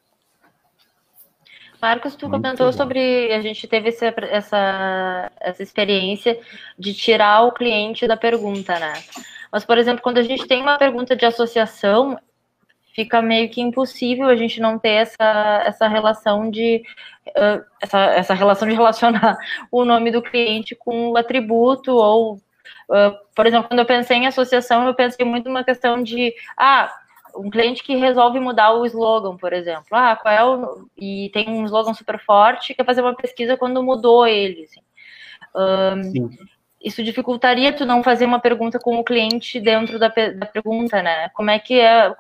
Marcos, tu Muito comentou bom. sobre a gente teve essa, essa, essa experiência de tirar o cliente da pergunta, né? Mas, por exemplo, quando a gente tem uma pergunta de associação, fica meio que impossível a gente não ter essa, essa relação de uh, essa, essa relação de relacionar o nome do cliente com o atributo ou uh, por exemplo quando eu pensei em associação eu pensei muito numa questão de ah um cliente que resolve mudar o slogan, por exemplo. Ah, qual é o. E tem um slogan super forte, quer fazer uma pesquisa quando mudou ele. Assim. Um, isso dificultaria tu não fazer uma pergunta com o cliente dentro da, da pergunta, né? Como é que é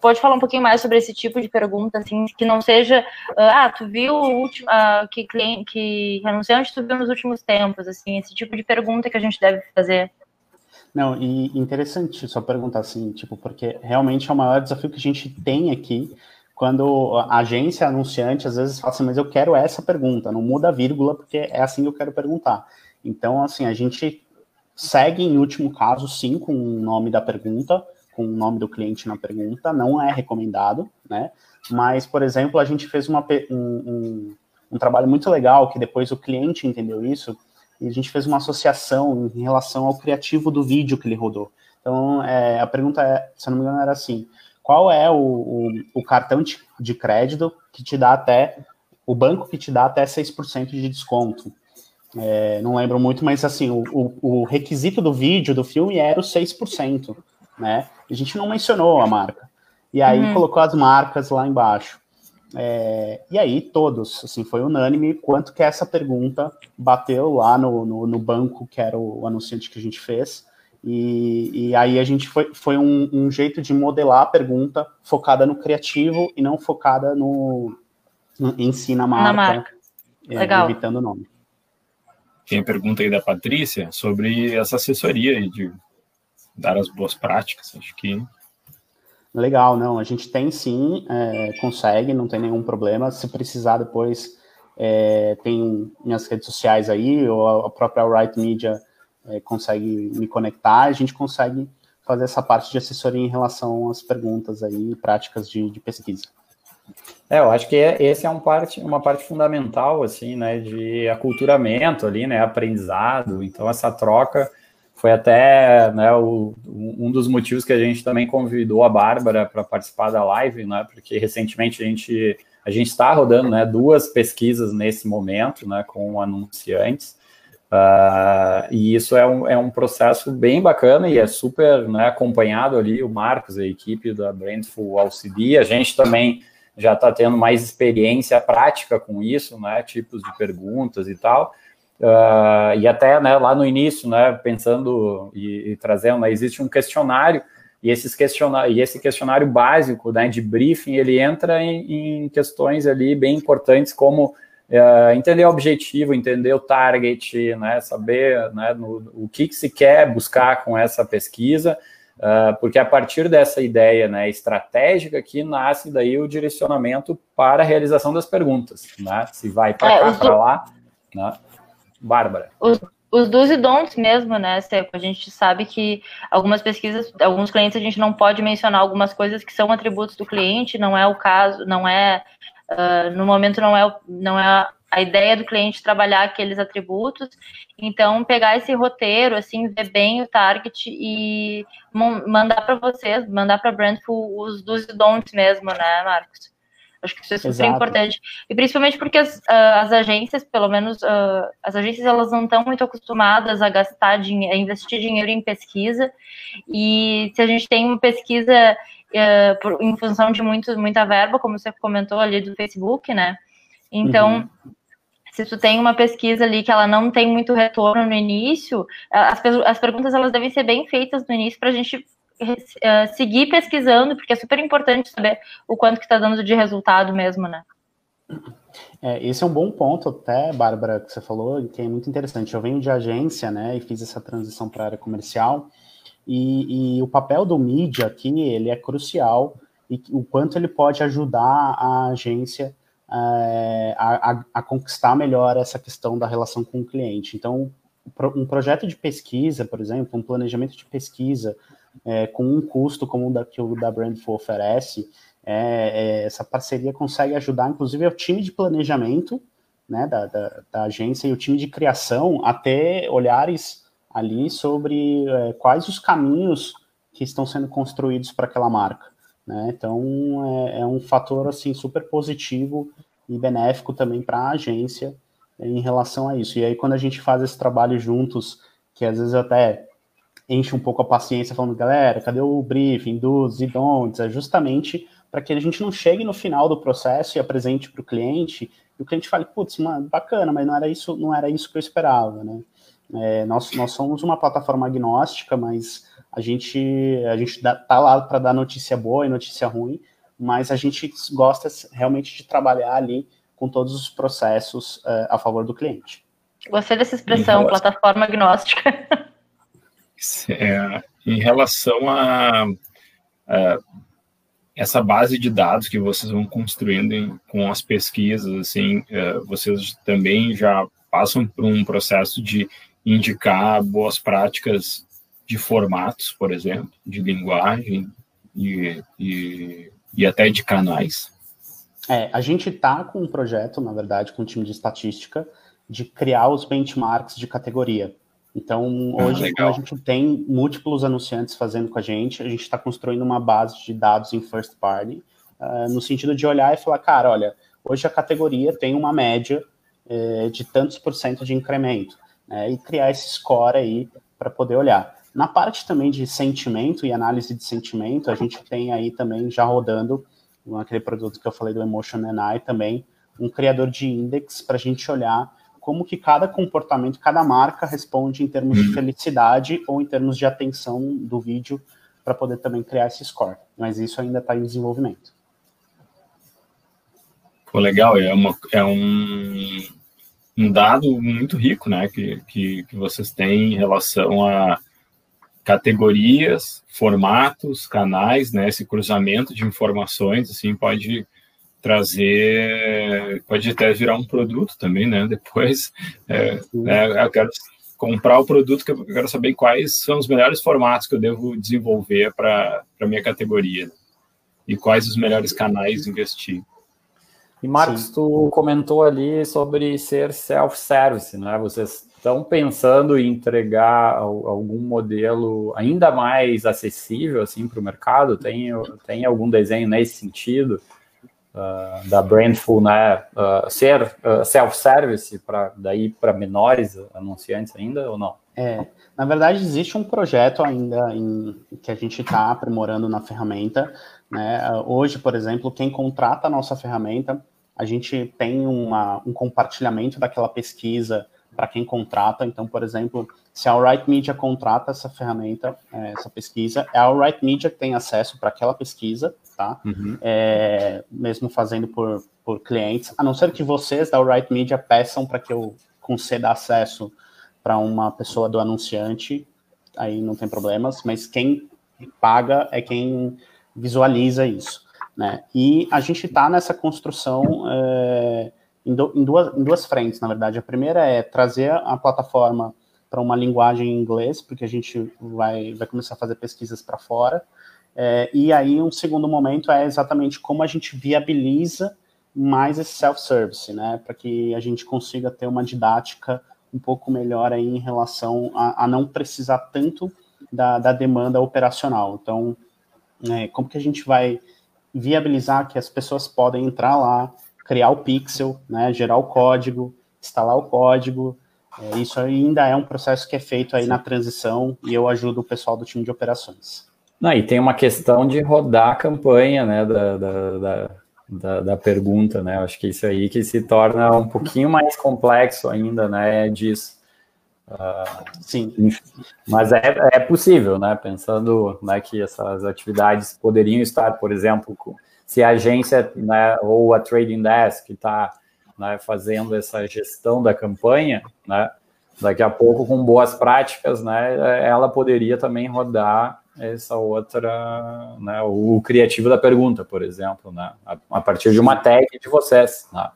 pode falar um pouquinho mais sobre esse tipo de pergunta, assim, que não seja, ah, tu viu o último, uh, que cliente, que anunciante tu viu nos últimos tempos, assim, esse tipo de pergunta que a gente deve fazer. Não, e interessante só perguntar assim, tipo, porque realmente é o maior desafio que a gente tem aqui, quando a agência anunciante às vezes fala assim, mas eu quero essa pergunta, não muda a vírgula, porque é assim que eu quero perguntar. Então, assim, a gente segue, em último caso, sim, com o nome da pergunta, com o nome do cliente na pergunta, não é recomendado, né? Mas, por exemplo, a gente fez uma, um, um, um trabalho muito legal, que depois o cliente entendeu isso, e a gente fez uma associação em relação ao criativo do vídeo que ele rodou. Então, é, a pergunta, é, se eu não me engano, era assim, qual é o, o, o cartão de crédito que te dá até, o banco que te dá até 6% de desconto? É, não lembro muito, mas assim, o, o, requisito do vídeo, do filme, era o 6% né? A gente não mencionou a marca. E aí uhum. colocou as marcas lá embaixo. É, e aí todos, assim, foi unânime quanto que essa pergunta bateu lá no, no, no banco, que era o, o, anunciante que a gente fez. E, e aí a gente foi, foi um, um, jeito de modelar a pergunta focada no criativo e não focada no, no em si na marca, na marca. É, evitando o nome. tem a pergunta aí da Patrícia sobre essa assessoria aí de dar as boas práticas. Acho que Legal, não. A gente tem sim, é, consegue, não tem nenhum problema. Se precisar depois, é, tem minhas redes sociais aí, ou a própria Right Media é, consegue me conectar, a gente consegue fazer essa parte de assessoria em relação às perguntas aí, práticas de, de pesquisa. É, eu acho que é, esse é um parte, uma parte fundamental, assim, né, de aculturamento ali, né, aprendizado. Então, essa troca foi até né, o, um dos motivos que a gente também convidou a Bárbara para participar da live, né, porque recentemente a gente a gente está rodando né, duas pesquisas nesse momento né, com anunciantes. Uh, e isso é um, é um processo bem bacana e é super né, acompanhado ali, o Marcos, a equipe da Brandful LCD, a gente também já está tendo mais experiência prática com isso, né, tipos de perguntas e tal, Uh, e até né, lá no início, né, pensando e, e trazendo, né, existe um questionário e, esses e esse questionário básico né, de briefing ele entra em, em questões ali bem importantes como uh, entender o objetivo, entender o target, né, saber né, no, o que, que, se quer buscar com essa pesquisa, uh, porque a partir dessa ideia né, estratégica que nasce daí o direcionamento para a realização das perguntas, né, se vai para é, cá, para lá, né? Bárbara. Os, os do's e don'ts mesmo, né, Seco? A gente sabe que algumas pesquisas, alguns clientes a gente não pode mencionar algumas coisas que são atributos do cliente, não é o caso, não é, uh, no momento não é, não é a ideia do cliente trabalhar aqueles atributos. Então, pegar esse roteiro, assim, ver bem o target e mandar para vocês, mandar para a Brandful os do's e don'ts mesmo, né, Marcos? Acho que isso é super Exato. importante. E principalmente porque as, uh, as agências, pelo menos, uh, as agências elas não estão muito acostumadas a gastar dinheiro, a investir dinheiro em pesquisa. E se a gente tem uma pesquisa por, em função de muito, muita verba, como você comentou ali do Facebook, né? Então, uhum. se tu tem uma pesquisa ali que ela não tem muito retorno no início, as, as perguntas elas devem ser bem feitas no início para a gente uh, seguir pesquisando, porque é super importante saber o quanto que está dando de resultado mesmo, né? É, esse é um bom ponto, até, Bárbara, que você falou, que é muito interessante. Eu venho de agência, né, e fiz essa transição para a área comercial, e, e, o papel do mídia aqui, ele é crucial, e o quanto ele pode ajudar a agência é, a, a, a, conquistar melhor essa questão da relação com o cliente. Então, um projeto de pesquisa, por exemplo, um planejamento de pesquisa, é, com um custo como o da, que o da Brandful oferece, é, é, essa parceria consegue ajudar, inclusive, o time de planejamento né, da, da, da, agência e o time de criação a ter olhares ali sobre é, quais os caminhos que estão sendo construídos para aquela marca. Né? Então, é, é, um fator assim super positivo e benéfico também para a agência em relação a isso. E aí, quando a gente faz esse trabalho juntos, que às vezes até enche um pouco a paciência falando, galera, cadê o briefing dos e don'ts? É justamente para que a gente não chegue no final do processo e apresente para o cliente e o cliente fale, putz, mano, bacana, mas não era isso, não era isso que eu esperava, né? É, nós, nós somos uma plataforma agnóstica, mas a gente a gente dá, tá lá para dar notícia boa e notícia ruim, mas a gente gosta realmente de trabalhar ali com todos os processos é, a favor do cliente. Gostei dessa expressão, plataforma agnóstica. É, em relação a, a, essa base de dados que vocês vão construindo em, com as pesquisas, assim, é, vocês também já passam por um processo de indicar boas práticas de formatos, por exemplo, de linguagem e, e, e até de canais? É, a gente está com um projeto, na verdade, com um time de estatística, de criar os benchmarks de categoria. Então, ah, hoje, ah, a gente tem múltiplos anunciantes fazendo com a gente, a gente está construindo uma base de dados em first party, uh, no sentido de olhar e falar, cara, olha, hoje a categoria tem uma média eh, de tantos por cento de incremento, né, e criar esse score aí para poder olhar. Na parte também de sentimento e análise de sentimento, a gente tem aí também já rodando aquele produto que eu falei do Emotion NI também, um criador de index para a gente olhar como que cada comportamento, cada marca responde em termos de uhum. felicidade ou em termos de atenção do vídeo para poder também criar esse score. Mas isso ainda está em desenvolvimento. Pô, legal, é, uma, é um um dado muito rico, né, que, que, que vocês têm em relação a categorias, formatos, canais, né, esse cruzamento de informações, assim, pode trazer, pode até virar um produto também, né, depois, é, é, eu quero comprar o produto que eu quero saber quais são os melhores formatos que eu devo desenvolver para a minha categoria, né, e quais os melhores canais investir. E Marcos, Sim. tu comentou ali sobre ser self-service, né? Vocês estão pensando em entregar algum modelo ainda mais acessível assim para o mercado? Tem, tem algum desenho nesse sentido uh, da Brandful, né? Uh, ser uh, self-service para daí para menores anunciantes ainda ou não? É, na verdade existe um projeto ainda em, que a gente está aprimorando na ferramenta. Né? Hoje, por exemplo, quem contrata a nossa ferramenta a gente tem uma, um compartilhamento daquela pesquisa para quem contrata. Então, por exemplo, se a Alright Media contrata essa ferramenta, é, essa pesquisa, é a Alright Media que tem acesso para aquela pesquisa, tá? Uhum. É, mesmo fazendo por, por clientes, a não ser que vocês da Alright Media peçam para que eu conceda acesso para uma pessoa do anunciante, aí não tem problemas, mas quem paga é quem visualiza isso. Né? E a gente está nessa construção é, em, do, em, duas, em duas frentes, na verdade. A primeira é trazer a plataforma para uma linguagem em inglês, porque a gente vai, vai começar a fazer pesquisas para fora. É, e aí, um segundo momento é exatamente como a gente viabiliza mais esse self-service, né? Para que a gente consiga ter uma didática um pouco melhor aí em relação a, a não precisar tanto da, da demanda operacional. Então, é, como que a gente vai viabilizar que as pessoas podem entrar lá, criar o pixel, né, gerar o código, instalar o código. É, isso ainda é um processo que é feito aí na transição e eu ajudo o pessoal do time de operações. Não, e tem uma questão de rodar a campanha, né, da, da, da, da, da pergunta, né, acho que isso aí que se torna um pouquinho mais complexo ainda, né, disso. Uh, Sim. Mas é, é possível, né? Pensando né, que essas atividades poderiam estar, por exemplo, se a agência né, ou a trading desk está né, fazendo essa gestão da campanha, né? Daqui a pouco, com boas práticas, né, ela poderia também rodar essa outra, né, o criativo da pergunta, por exemplo, né, a, partir de uma tag de vocês. Né?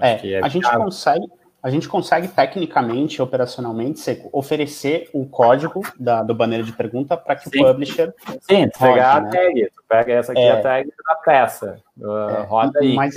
É, é, a gente consegue a gente consegue tecnicamente, operacionalmente, oferecer o código da, do banner de pergunta para que Sim. o publisher. Sim, tu pegar né? a tag, tu pega essa aqui, é, a tag da peça, uh, é, roda aí. Mas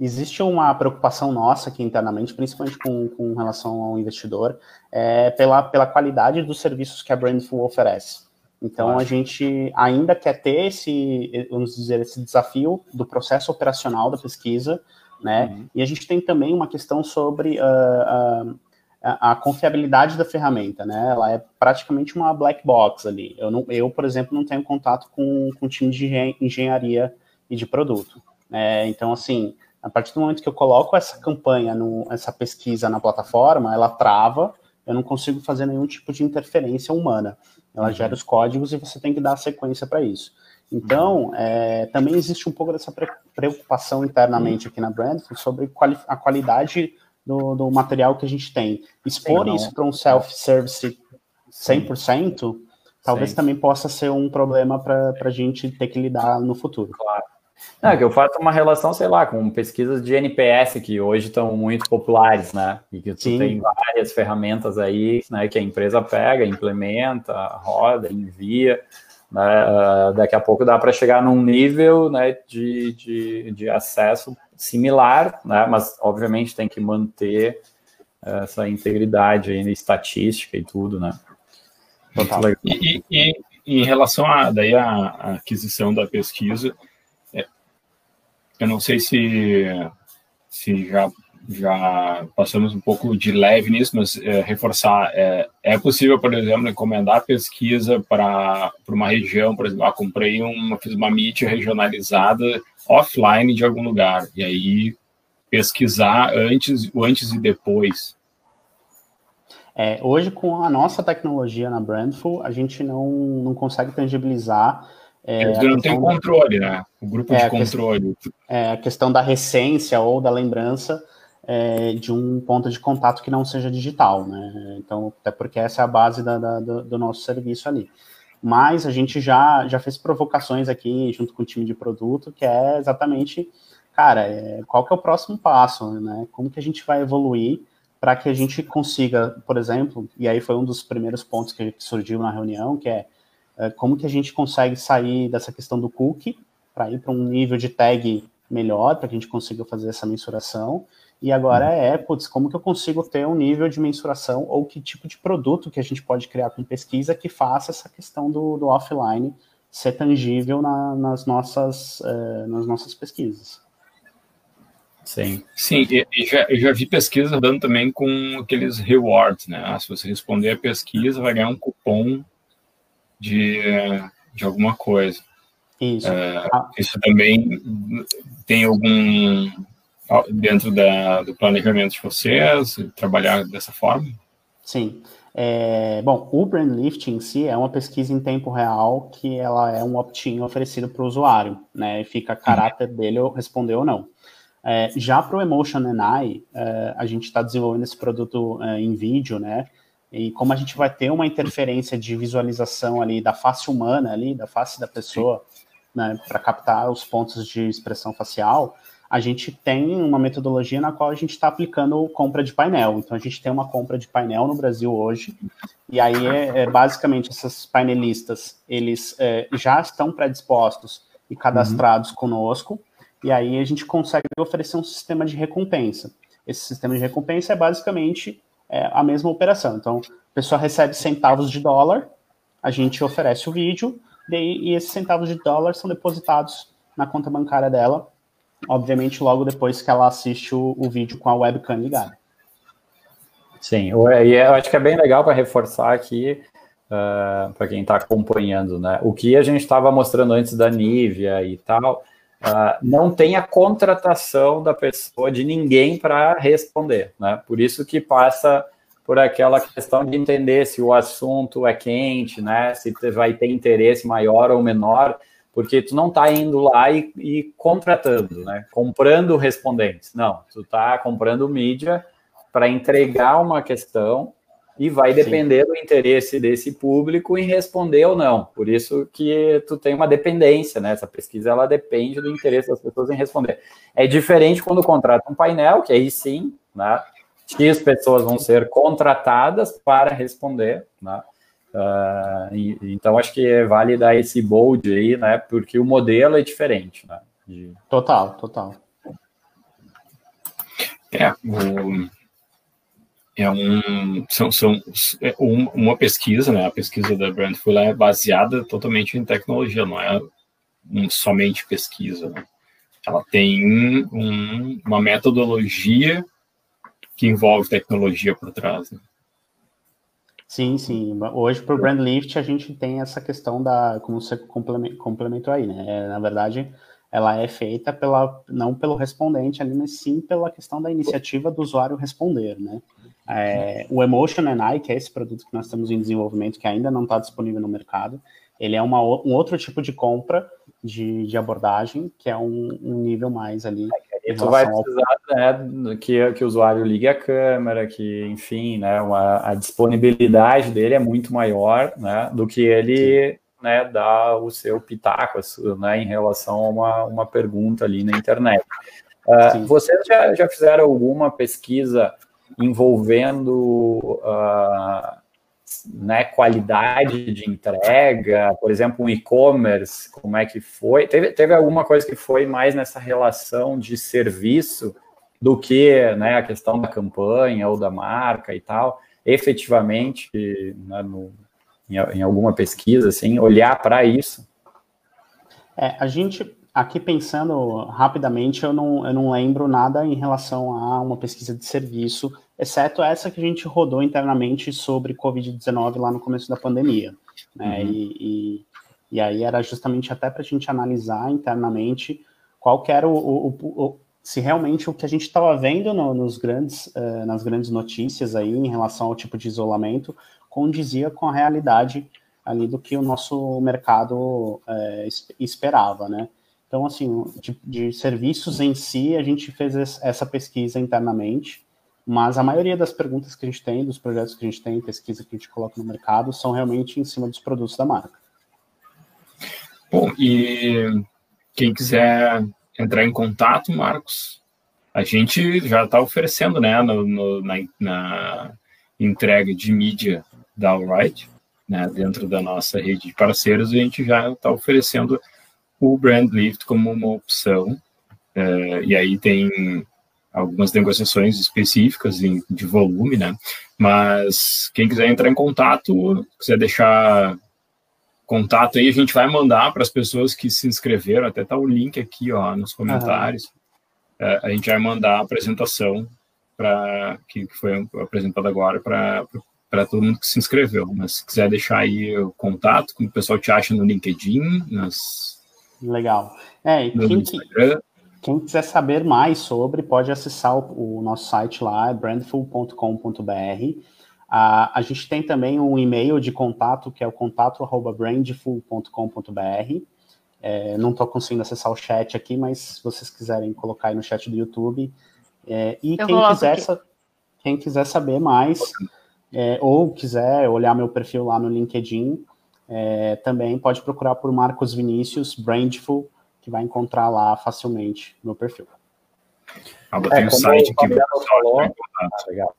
existe uma preocupação nossa aqui internamente, principalmente com, com relação ao investidor, é, pela, pela qualidade dos serviços que a Brandful oferece. Então, a gente ainda quer ter esse, vamos dizer, esse desafio do processo operacional da pesquisa, né? Uhum. E a gente tem também uma questão sobre uh, uh, a, a, confiabilidade da ferramenta, né? Ela é praticamente uma black box ali. Eu, não, eu por exemplo, não tenho contato com, com time de engenharia e de produto. Né? Então, assim, a partir do momento que eu coloco essa campanha, no, essa pesquisa na plataforma, ela trava, eu não consigo fazer nenhum tipo de interferência humana. Ela uhum. gera os códigos e você tem que dar sequência para isso. Então, é, também existe um pouco dessa preocupação internamente aqui na Brandful sobre quali a qualidade do, do, material que a gente tem. Expor isso para um self-service 100%, Sim. talvez Sim. também possa ser um problema para a gente ter que lidar no futuro. Claro. Não, é que eu faço uma relação, sei lá, com pesquisas de NPS que hoje estão muito populares, né? E que tu Sim. tem várias ferramentas aí, né, que a empresa pega, implementa, roda, envia. Né? Uh, daqui a pouco dá para chegar num nível né, de, de, de, acesso similar, né? mas obviamente tem que manter essa integridade aí, estatística e tudo, né? E, e, e, em relação a, daí a, a aquisição da pesquisa, é, eu não sei se, se já já passamos um pouco de leve nisso, mas é, reforçar, é, é possível, por exemplo, encomendar pesquisa para uma região, por exemplo, ah, comprei uma, fiz uma meet regionalizada offline de algum lugar, e aí pesquisar antes, o antes e depois. É, hoje, com a nossa tecnologia na Brandful, a gente não, não consegue tangibilizar é, não tem controle, né? O grupo é, de controle. é, a questão da recência ou da lembrança é, de um ponto de contato que não seja digital, né? Então, até porque essa é a base da, da, do, do, nosso serviço ali. Mas a gente já, já fez provocações aqui junto com o time de produto, que é exatamente, cara, é, qual que é o próximo passo, né? Como que a gente vai evoluir para que a gente consiga, por exemplo, e aí foi um dos primeiros pontos que surgiu na reunião, que é, é como que a gente consegue sair dessa questão do cookie para ir para um nível de tag melhor, para que a gente consiga fazer essa mensuração, e agora é, putz, como que eu consigo ter um nível de mensuração ou que tipo de produto que a gente pode criar com pesquisa que faça essa questão do, do offline ser tangível na, nas, nossas, uh, nas nossas pesquisas. Sim, sim, e, e já, eu já vi pesquisa dando também com aqueles rewards, né? Ah, se você responder a pesquisa, vai ganhar um cupom de, de alguma coisa. Isso. Uh, isso também tem algum dentro da, do planejamento de vocês, trabalhar dessa forma? Sim. É, bom, o Brand Lift em si é uma pesquisa em tempo real que ela é um opt-in oferecido para o usuário, né? E fica a caráter dele responder ou não. É, já para o Emotion AI, é, a gente está desenvolvendo esse produto é, em vídeo, né? E como a gente vai ter uma interferência de visualização ali da face humana ali, da face da pessoa, né, para captar os pontos de expressão facial, a gente tem uma metodologia na qual a gente está aplicando compra de painel. Então, a gente tem uma compra de painel no Brasil hoje, e aí, é, é basicamente, esses painelistas, eles é, já estão predispostos e cadastrados uhum. conosco, e aí a gente consegue oferecer um sistema de recompensa. Esse sistema de recompensa é basicamente é, a mesma operação. Então, a pessoa recebe centavos de dólar, a gente oferece o vídeo, e esses centavos de dólar são depositados na conta bancária dela obviamente logo depois que ela assiste o, o vídeo com a webcam ligada. Sim, e eu acho que é bem legal para reforçar aqui, uh, para quem está acompanhando, né? O que a gente estava mostrando antes da Nívia e tal, uh, não tem a contratação da pessoa, de ninguém para responder, né? Por isso que passa por aquela questão de entender se o assunto é quente, né? Se vai ter interesse maior ou menor porque tu não está indo lá e, e, contratando, né? Comprando respondentes. Não, tu está comprando mídia para entregar uma questão e vai depender Sim. do interesse desse público em responder ou não. Por isso que tu tem uma dependência, né? Essa pesquisa ela depende do interesse das pessoas em responder. É diferente quando contrata um painel, que aí sim, né? X pessoas vão ser contratadas para responder, né? Uh, e, então acho que vale dar esse bold aí, né? Porque o modelo é diferente, né? De... Total, total. É, o, é um, são, são é um, uma pesquisa, né? A pesquisa da Brandful é baseada totalmente em tecnologia, não é um, somente pesquisa. Né? Ela tem um, uma metodologia que envolve tecnologia por trás. Né? Sim, sim. Hoje, para o Brand Lift, a gente tem essa questão da, como você complementou aí, né? É, na verdade, ela é feita pela, não pelo respondente ali, mas sim pela questão da iniciativa do usuário responder, né? É, o Emotion AI, que é esse produto que nós temos em desenvolvimento, que ainda não está disponível no mercado, ele é uma, um outro tipo de compra de, de abordagem, que é um, um nível mais ali e tu vai precisar né, que, que o usuário ligue a câmera, que, enfim, né, uma, a disponibilidade dele é muito maior né, do que ele né, dar o seu pitaco né, em relação a uma, uma pergunta ali na internet. Uh, vocês já, já fizeram alguma pesquisa envolvendo uh, né, qualidade de entrega, por exemplo, um e-commerce, como é que foi? Teve, teve alguma coisa que foi mais nessa relação de serviço do que né, a questão da campanha ou da marca e tal, efetivamente, né, no, em, em, alguma pesquisa, assim, olhar para isso? É, a gente, aqui pensando rapidamente, eu não, eu não lembro nada em relação a uma pesquisa de serviço exceto essa que a gente rodou internamente sobre Covid-19 lá no começo da pandemia. Né? Uhum. E, e, e, aí era justamente até para a gente analisar internamente qual que era o, o, o, se realmente o que a gente estava vendo no, nos grandes, uh, nas grandes notícias aí em relação ao tipo de isolamento condizia com a realidade ali do que o nosso mercado uh, esperava, né? Então, assim, de, de serviços em si, a gente fez essa pesquisa internamente, mas a maioria das perguntas que a gente tem, dos projetos que a gente tem, pesquisa que a gente coloca no mercado, são realmente em cima dos produtos da marca. Bom, e quem quiser entrar em contato, Marcos, a gente já está oferecendo, né, no, no, na, na, entrega de mídia da Alright, né, dentro da nossa rede de parceiros, a gente já está oferecendo o Brand Lift como uma opção, é, e aí tem algumas negociações específicas em, de volume, né, mas quem quiser entrar em contato, quiser deixar contato aí, a gente vai mandar para as pessoas que se inscreveram, até tá o link aqui, ó, nos comentários, é, a gente vai mandar a apresentação para que, que foi apresentada agora para todo mundo que se inscreveu. Mas se quiser deixar aí o contato, como o pessoal te acha no LinkedIn, nas... Legal. É, e quem, quem, quiser saber mais sobre, pode acessar o, o nosso site lá, brandful.com.br. a gente tem também um e-mail de contato, que é o contato.brandful.com.br. É, não estou conseguindo acessar o chat aqui, mas se vocês quiserem colocar aí no chat do YouTube. É, e quem quiser, quem quiser saber mais, é, ou quiser olhar meu perfil lá no LinkedIn, é, também pode procurar por Marcos Vinícius Brandful, que vai encontrar lá facilmente meu perfil. Ah, é, um site que falou, ah, legal.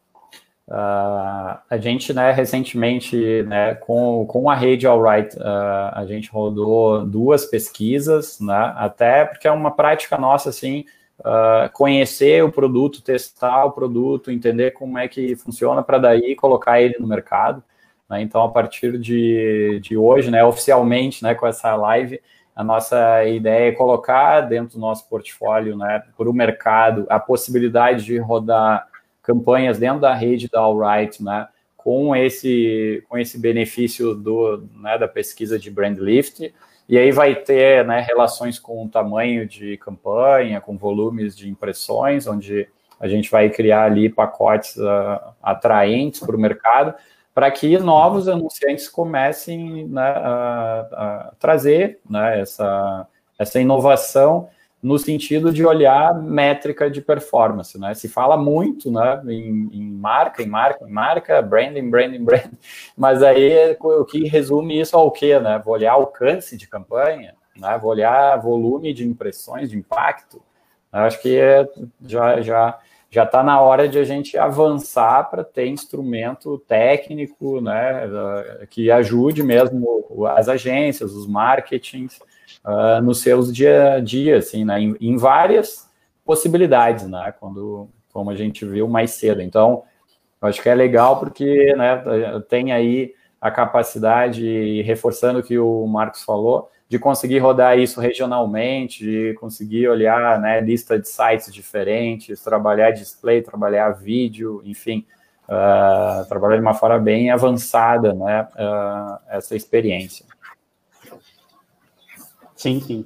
Uh, a gente, né, recentemente, né, com, com a rede Alright, uh, a gente rodou duas pesquisas, né, até porque é uma prática nossa, assim, uh, conhecer o produto, testar o produto, entender como é que funciona, para daí colocar ele no mercado. Né, então, a partir de, de hoje, né, oficialmente, né, com essa live, a nossa ideia é colocar dentro do nosso portfólio, né, para o mercado, a possibilidade de rodar campanhas dentro da rede da Alright, né, com esse, com esse benefício do, né, da pesquisa de brand lift, e aí vai ter né, relações com o tamanho de campanha, com volumes de impressões, onde a gente vai criar ali pacotes uh, atraentes para o mercado, para que novos anunciantes comecem né, a, a, trazer né, essa, essa inovação no sentido de olhar métrica de performance, né? Se fala muito, né, em, em, marca, em marca, em marca, branding, branding, branding, mas aí o que resume isso ao quê, né? Vou olhar alcance de campanha, né? Vou olhar volume de impressões, de impacto. Acho que é, já já já está na hora de a gente avançar para ter instrumento técnico, né, que ajude mesmo as agências, os marketings, uh, nos seus dia a dia, assim, né, em, em, várias possibilidades, né, quando, como a gente viu mais cedo. Então, acho que é legal porque, né, tem aí a capacidade, reforçando o que o Marcos falou, de conseguir rodar isso regionalmente, de conseguir olhar, né, lista de sites diferentes, trabalhar display, trabalhar vídeo, enfim, uh, trabalhar de uma forma bem avançada, né, uh, essa experiência. Sim, sim.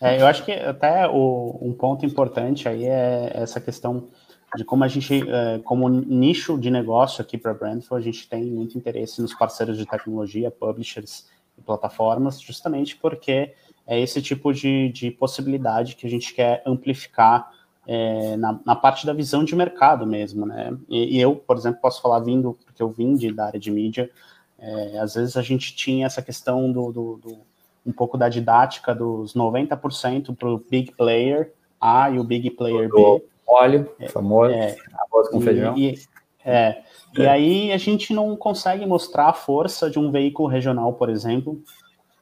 É, eu acho que até o, um ponto importante aí é essa questão de como a gente, é, como nicho de negócio aqui para Brandful, a gente tem muito interesse nos parceiros de tecnologia, publishers plataformas, justamente porque é esse tipo de, de possibilidade que a gente quer amplificar é, na, na, parte da visão de mercado mesmo, né? E, e, eu, por exemplo, posso falar vindo, porque eu vim de, da área de mídia, é, às vezes a gente tinha essa questão do, do, do um pouco da didática dos 90% para o big player A e o big player B. Óleo, é, famoso, é, arroz com feijão. E, é, e aí a gente não consegue mostrar a força de um veículo regional, por exemplo,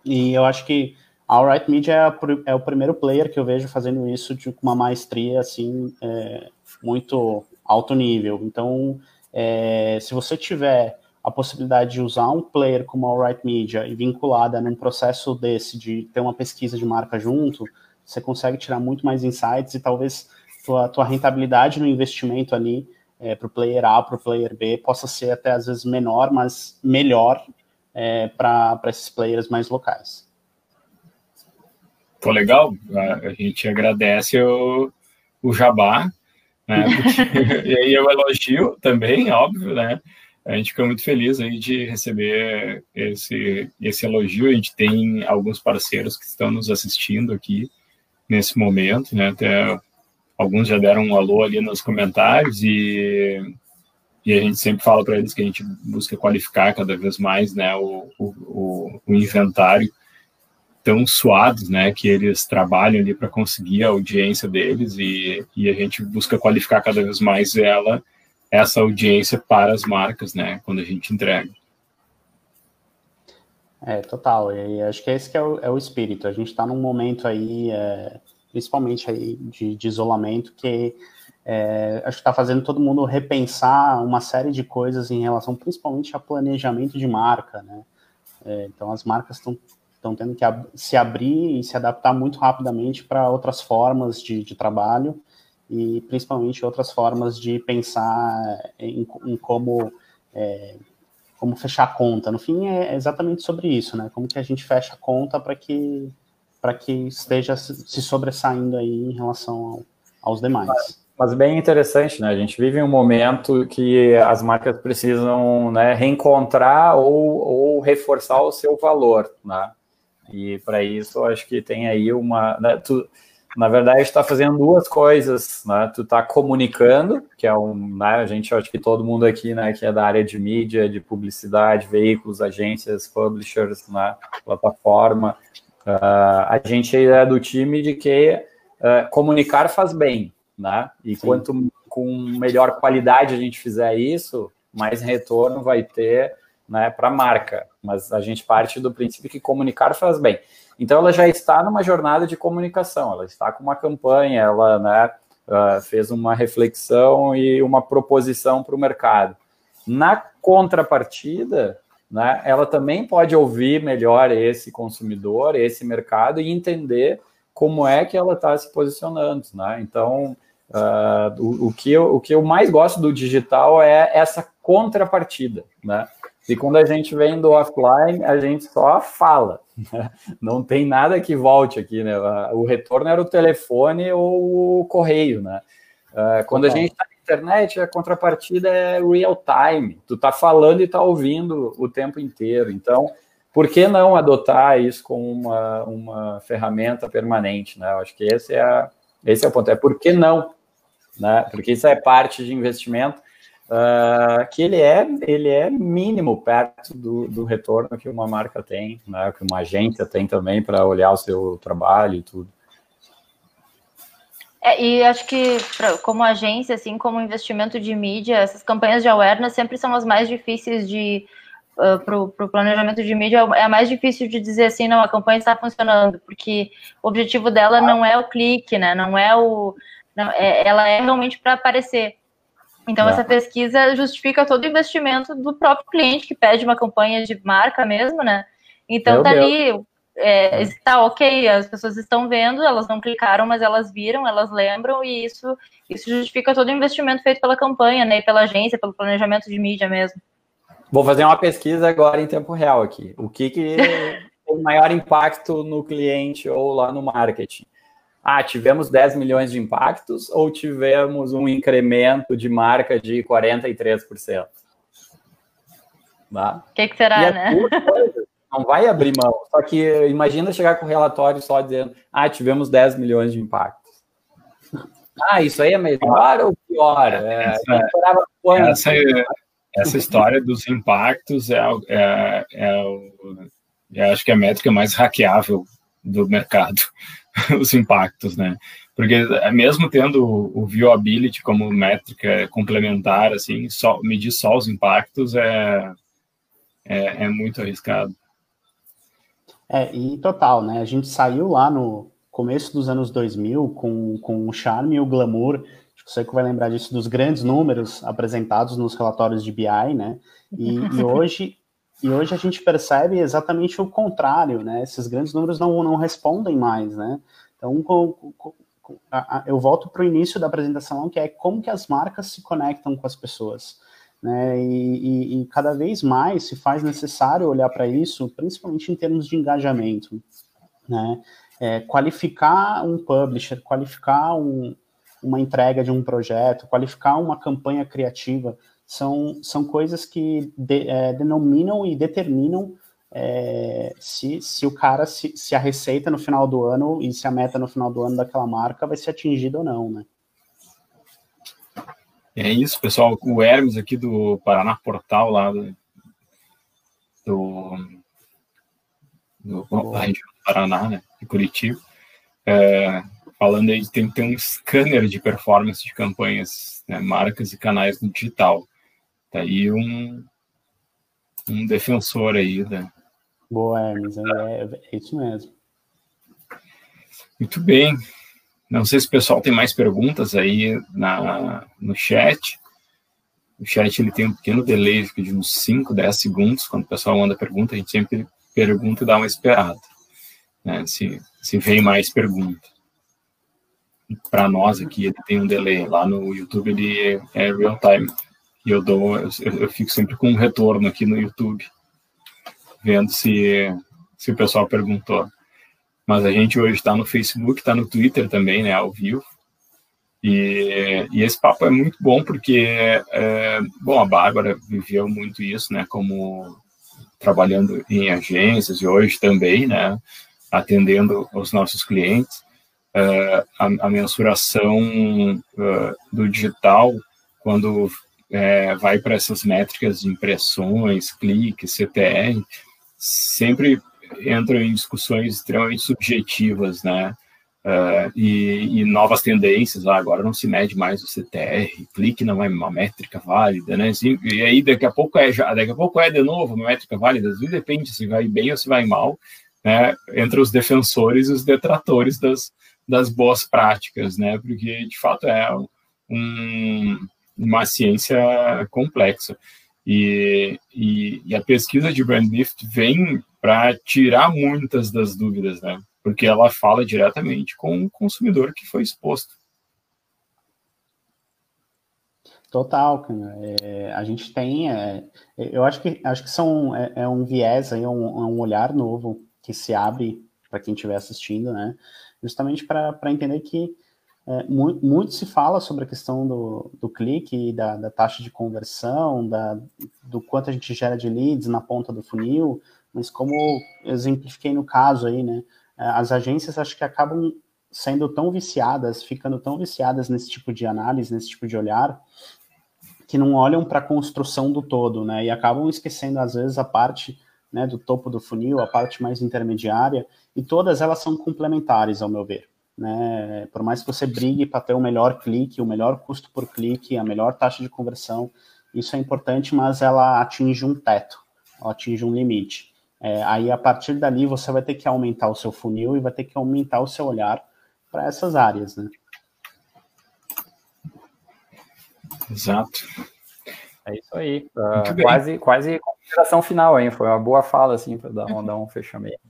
e eu acho que a Alright Media é, a, é o primeiro player que eu vejo fazendo isso de uma maestria, assim, é, muito alto nível. Então, é, se você tiver a possibilidade de usar um player como a Alright Media e vinculada num processo desse, de ter uma pesquisa de marca junto, você consegue tirar muito mais insights e talvez tua, tua rentabilidade no investimento ali é, para o player A, para o player B, possa ser até às vezes menor, mas melhor é, para esses players mais locais. Pô, legal. A, gente agradece o, o jabá, né? Porque, e aí eu elogio também, óbvio, né? a gente fica muito feliz aí de receber esse, esse elogio. A gente tem alguns parceiros que estão nos assistindo aqui nesse momento, né? Até alguns já deram um alô ali nos comentários e, e a gente sempre fala para eles que a gente busca qualificar cada vez mais, né, o, o, o inventário tão suados, né, que eles trabalham ali para conseguir a audiência deles e, e a gente busca qualificar cada vez mais ela essa audiência para as marcas, né, quando a gente entrega. É, total, e acho que esse que é, o, é o espírito, a gente está num momento aí, é, principalmente aí de, de isolamento, que é, acho que está fazendo todo mundo repensar uma série de coisas em relação principalmente a planejamento de marca, né, é, então as marcas estão tendo que ab se abrir e se adaptar muito rapidamente para outras formas de, de trabalho, e principalmente outras formas de pensar em, em como é, como fechar a conta. No fim é exatamente sobre isso, né? Como que a gente fecha a conta para que para que esteja se sobressaindo aí em relação ao, aos demais. Mas, bem interessante, né? A gente vive um momento que as marcas precisam né, reencontrar ou, ou reforçar o seu valor, né? E para isso, acho que tem aí uma. Né, tu, na verdade, está fazendo duas coisas, né? Tu está comunicando, que é um, né? A gente acho que todo mundo aqui, né, que é da área de mídia, de publicidade, veículos, agências, publishers, né, plataforma, uh, a gente é do time de que uh, comunicar faz bem, né? E Sim. quanto com melhor qualidade a gente fizer isso, mais retorno vai ter, né, para a marca. Mas a gente parte do princípio que comunicar faz bem. Então ela já está numa jornada de comunicação, ela está com uma campanha, ela né, uh, fez uma reflexão e uma proposição para o mercado. Na contrapartida, né, ela também pode ouvir melhor esse consumidor, esse mercado e entender como é que ela está se posicionando. Né? Então, uh, o, o, que eu, o que eu mais gosto do digital é essa contrapartida. Né? E quando a gente vem do offline, a gente só fala. Né? Não tem nada que volte aqui, né? O retorno era o telefone ou o correio, né? Ah, quando a gente está internet, a contrapartida é real time. Tu tá falando e tá ouvindo o tempo inteiro. Então, por que não adotar isso como uma, uma ferramenta permanente, né? Eu acho que esse é, a, esse é o ponto. É por que não? Né? Porque isso é parte de investimento uh, que ele é, ele é mínimo perto do, do retorno que uma marca tem, né, que uma agência tem também para olhar o seu trabalho e tudo. É, e acho que, pra, como agência, assim como investimento de mídia, essas campanhas de awareness sempre são as mais difíceis de. Uh, para o planejamento de mídia, é a mais difícil de dizer assim, não, a campanha está funcionando, porque o objetivo dela não é o clique, né? Não é o. Não, é, ela é realmente para aparecer. Então, essa pesquisa justifica todo o investimento do próprio cliente que pede uma campanha de marca mesmo, né? Então, Meu tá Deus. ali, é, está ok, as pessoas estão vendo, elas não clicaram, mas elas viram, elas lembram, e isso, isso justifica todo o investimento feito pela campanha, né? E pela agência, pelo planejamento de mídia mesmo. Vou fazer uma pesquisa agora em tempo real aqui. O que, que tem maior impacto no cliente ou lá no marketing? ah, tivemos 10 milhões de impactos ou tivemos um incremento de marca de 43%? Tá? O que, que, será, é né? Não vai abrir mão. Só que imagina chegar com o relatório só dizendo, ah, tivemos 10 milhões de impactos. Ah, isso aí é melhor ou pior? É, essa, essa, essa, história dos impactos é, é, é, é, acho que é a métrica mais hackeável do mercado. os impactos, né? Porque é, mesmo tendo o viewability como métrica complementar, assim, só, medir só os impactos é, é, é muito arriscado. É, e total, né? A gente saiu lá no começo dos anos 2000 com, com o charme e o glamour, acho que você que vai lembrar disso, dos grandes números apresentados nos relatórios de BI, né? E, e hoje e hoje a gente percebe exatamente o contrário, né? Esses grandes números não, não respondem mais, né? Então, com, com, eu volto para o início da apresentação, que é como que as marcas se conectam com as pessoas, né? E, e, e cada vez mais se faz necessário olhar para isso, principalmente em termos de engajamento, né? É, qualificar um publisher, qualificar um, uma entrega de um projeto, qualificar uma campanha criativa, são, são coisas que de, é, denominam e determinam é, se, se o cara, se, se a receita no final do ano e se a meta no final do ano daquela marca vai ser atingida ou não, né? É isso, pessoal. O Hermes aqui do Paraná Portal, lá do, do, do, do Paraná, né? De Curitiba. É, falando aí, tem que ter um scanner de performance de campanhas, né, marcas e canais no digital. Tá aí um, um defensor aí da. Boa, Hermes, é, é, é isso mesmo. Muito bem. Não sei se o pessoal tem mais perguntas aí na, no chat. O chat ele tem um pequeno delay de uns 5, 10 segundos. Quando o pessoal manda pergunta, a gente sempre pergunta e dá uma esperada. Né? Se, se vem mais pergunta. Para nós aqui, ele tem um delay. Lá no YouTube, ele é real time. E eu dou, eu, eu fico sempre com um retorno aqui no YouTube, vendo se, se o pessoal perguntou. Mas a gente hoje está no Facebook, está no Twitter também, né, ao vivo. E, e, esse papo é muito bom porque, é, bom, a Bárbara viveu muito isso, né, como trabalhando em agências e hoje também, né, atendendo os nossos clientes. Uh, a, a, mensuração uh, do digital, quando é, vai para essas métricas de impressões, cliques, CTR, sempre entram em discussões extremamente subjetivas, né? Uh, e, e, novas tendências, ah, agora não se mede mais o CTR, clique não é uma métrica válida, né? Assim, e aí daqui a pouco é já, daqui a pouco é de novo uma métrica válida, depende se vai bem ou se vai mal, né? Entre os defensores e os detratores das, das boas práticas, né? Porque de fato é um, uma ciência complexa. E, e, e, a pesquisa de Brandlift vem para tirar muitas das dúvidas, né? Porque ela fala diretamente com o consumidor que foi exposto. Total, é, a gente tem, é, eu acho que acho que são é, é um viés aí, um, é um olhar novo que se abre para quem estiver assistindo, né? Justamente para entender que é, muito, muito, se fala sobre a questão do, do clique, da, da taxa de conversão, da, do quanto a gente gera de leads na ponta do funil, mas como exemplifiquei no caso aí, né, é, as agências acho que acabam sendo tão viciadas, ficando tão viciadas nesse tipo de análise, nesse tipo de olhar, que não olham para a construção do todo, né, e acabam esquecendo às vezes a parte né, do topo do funil, a parte mais intermediária, e todas elas são complementares, ao meu ver. Né? Por mais que você brigue para ter o melhor clique, o melhor custo por clique, a melhor taxa de conversão, isso é importante, mas ela atinge um teto, ela atinge um limite. É, aí, a partir dali, você vai ter que aumentar o seu funil e vai ter que aumentar o seu olhar para essas áreas, né? Exato. É isso aí. Uh, quase, quase consideração final, hein? Foi uma boa fala, assim, para dar, um, dar um fechamento.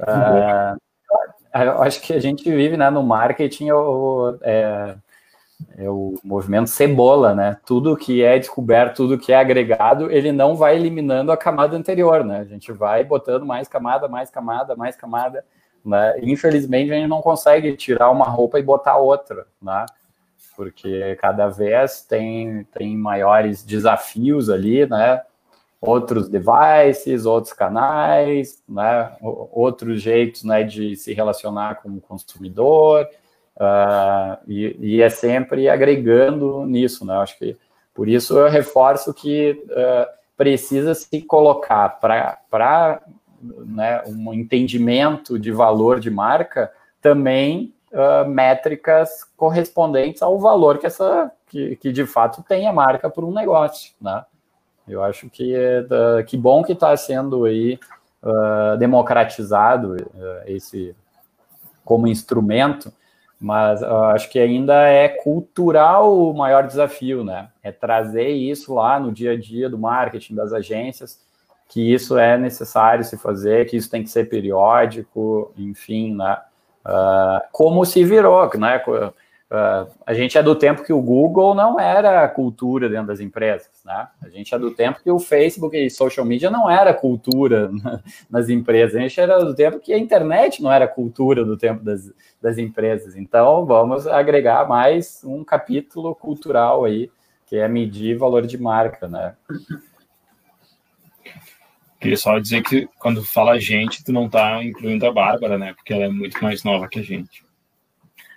Uh, eu acho que a gente vive né, no marketing o, é, é o movimento cebola, né? Tudo que é descoberto, tudo que é agregado, ele não vai eliminando a camada anterior, né? A gente vai botando mais camada, mais camada, mais camada, né? Infelizmente, a gente não consegue tirar uma roupa e botar outra, né? Porque cada vez tem, tem maiores desafios ali, né? Outros devices, outros canais, né, outros jeitos né, de se relacionar com o consumidor, uh, e, e, é sempre agregando nisso, né, acho que por isso eu reforço que uh, precisa se colocar para né, um entendimento de valor de marca também uh, métricas correspondentes ao valor que essa que, que de fato tem a marca por um negócio, né? Eu acho que é da, que bom que está sendo aí uh, democratizado uh, esse como instrumento, mas uh, acho que ainda é cultural o maior desafio, né? É trazer isso lá no dia a dia do marketing das agências, que isso é necessário se fazer, que isso tem que ser periódico, enfim, né? Como se virou, né? Uh, a gente é do tempo que o Google não era cultura dentro das empresas, né? A gente é do tempo que o Facebook e social media não era cultura nas empresas. A gente era do tempo que a internet não era cultura do tempo das, das empresas. Então, vamos agregar mais um capítulo cultural aí que é medir valor de marca, né? Queria só dizer que quando fala gente, tu não tá incluindo a Bárbara, né? Porque ela é muito mais nova que a gente.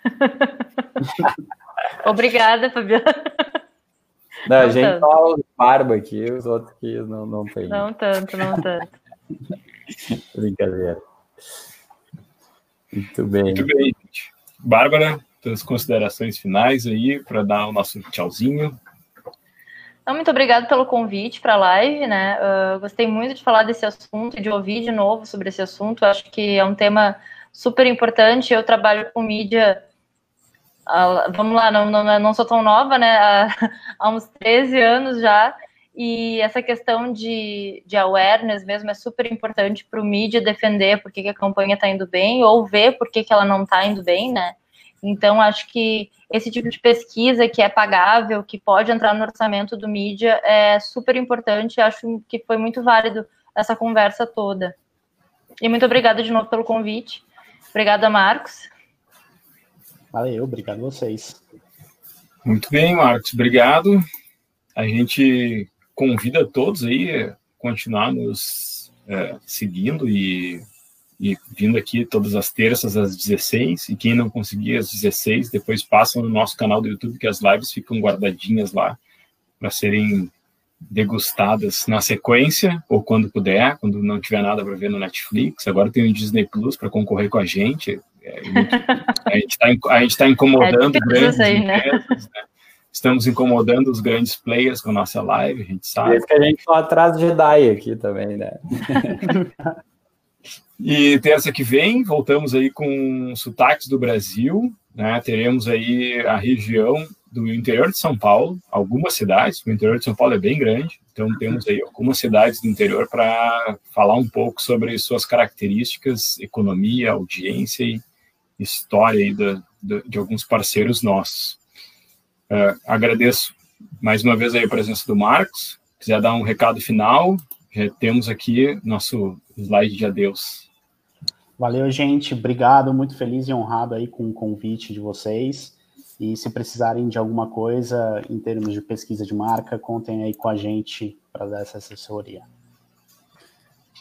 Obrigada, Fabiana. Não, a gente tanto. fala barba aqui, os outros que não, não tem. Não tanto, não tanto. Brincadeira. Muito bem. Muito bem, gente. Bárbara, suas considerações finais aí para dar o nosso tchauzinho. Então, muito obrigada pelo convite para a live, né? Uh, gostei muito de falar desse assunto e de ouvir de novo sobre esse assunto. Acho que é um tema super importante. Eu trabalho com mídia, vamos lá, não, não, não sou tão nova, né? Há, há uns 13 anos já. E essa questão de, de awareness mesmo é super importante para o mídia defender por que a campanha está indo bem ou ver por que, que ela não está indo bem, né? Então, acho que esse tipo de pesquisa que é pagável, que pode entrar no orçamento do mídia, é super importante. Acho que foi muito válido essa conversa toda. E muito obrigada de novo pelo convite. Obrigada, Marcos. Valeu, obrigado vocês. Muito bem, Marcos, obrigado. A gente convida todos aí a continuar nos é, seguindo e e vindo aqui todas as terças às 16, e quem não conseguir às 16, depois passam no nosso canal do YouTube, que as lives ficam guardadinhas lá para serem degustadas na sequência, ou quando puder, quando não tiver nada para ver no Netflix. Agora tem o Disney Plus para concorrer com a gente. É, a gente está tá incomodando é grandes aí, né? empresas, né? Estamos incomodando os grandes players com a nossa live, a gente sabe. Por que a gente fala atrás Jedi aqui também, né? E terça que vem voltamos aí com sotaques do Brasil, né? Teremos aí a região do interior de São Paulo, algumas cidades, o interior de São Paulo é bem grande, então temos aí algumas cidades do interior para falar um pouco sobre suas características, economia, audiência e história aí de, de, de alguns parceiros nossos. Uh, agradeço mais uma vez aí a presença do Marcos. Quiser dar um recado final, já temos aqui nosso slide de adeus. Valeu, gente. Obrigado. Muito feliz e honrado aí com o convite de vocês. E se precisarem de alguma coisa em termos de pesquisa de marca, contem aí com a gente para dar essa assessoria.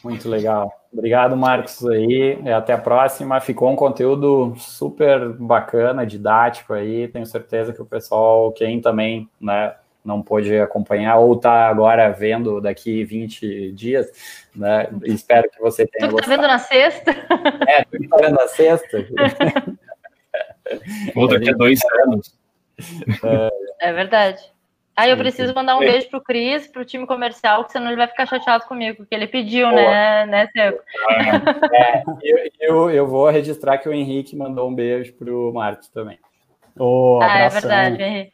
Muito legal. Obrigado, Marcos, aí. Até a próxima. Ficou um conteúdo super bacana, didático aí. Tenho certeza que o pessoal, quem também, né, não pôde acompanhar ou está agora vendo daqui 20 dias, né? Espero que você tenha tu tá vendo na sexta? É, tu tá vendo na sexta? ou daqui a dois anos. É, é verdade. Aí eu preciso mandar um beijo pro Cris, pro time comercial, que senão ele vai ficar chateado comigo, porque ele pediu, né, né, Seco? É, eu, eu, eu, vou registrar que o Henrique mandou um beijo pro Marcos também. Oh, ah, é verdade, Henrique.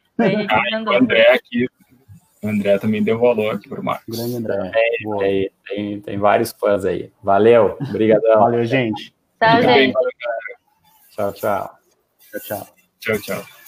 Ah, o André aqui. O André também deu valor aqui para o Marcos. Grande André. Tem, tem, tem, vários fãs aí. Valeu. Obrigadão. Valeu, gente. Tchau, gente. Tchau, tchau. Tchau, tchau. Tchau, tchau.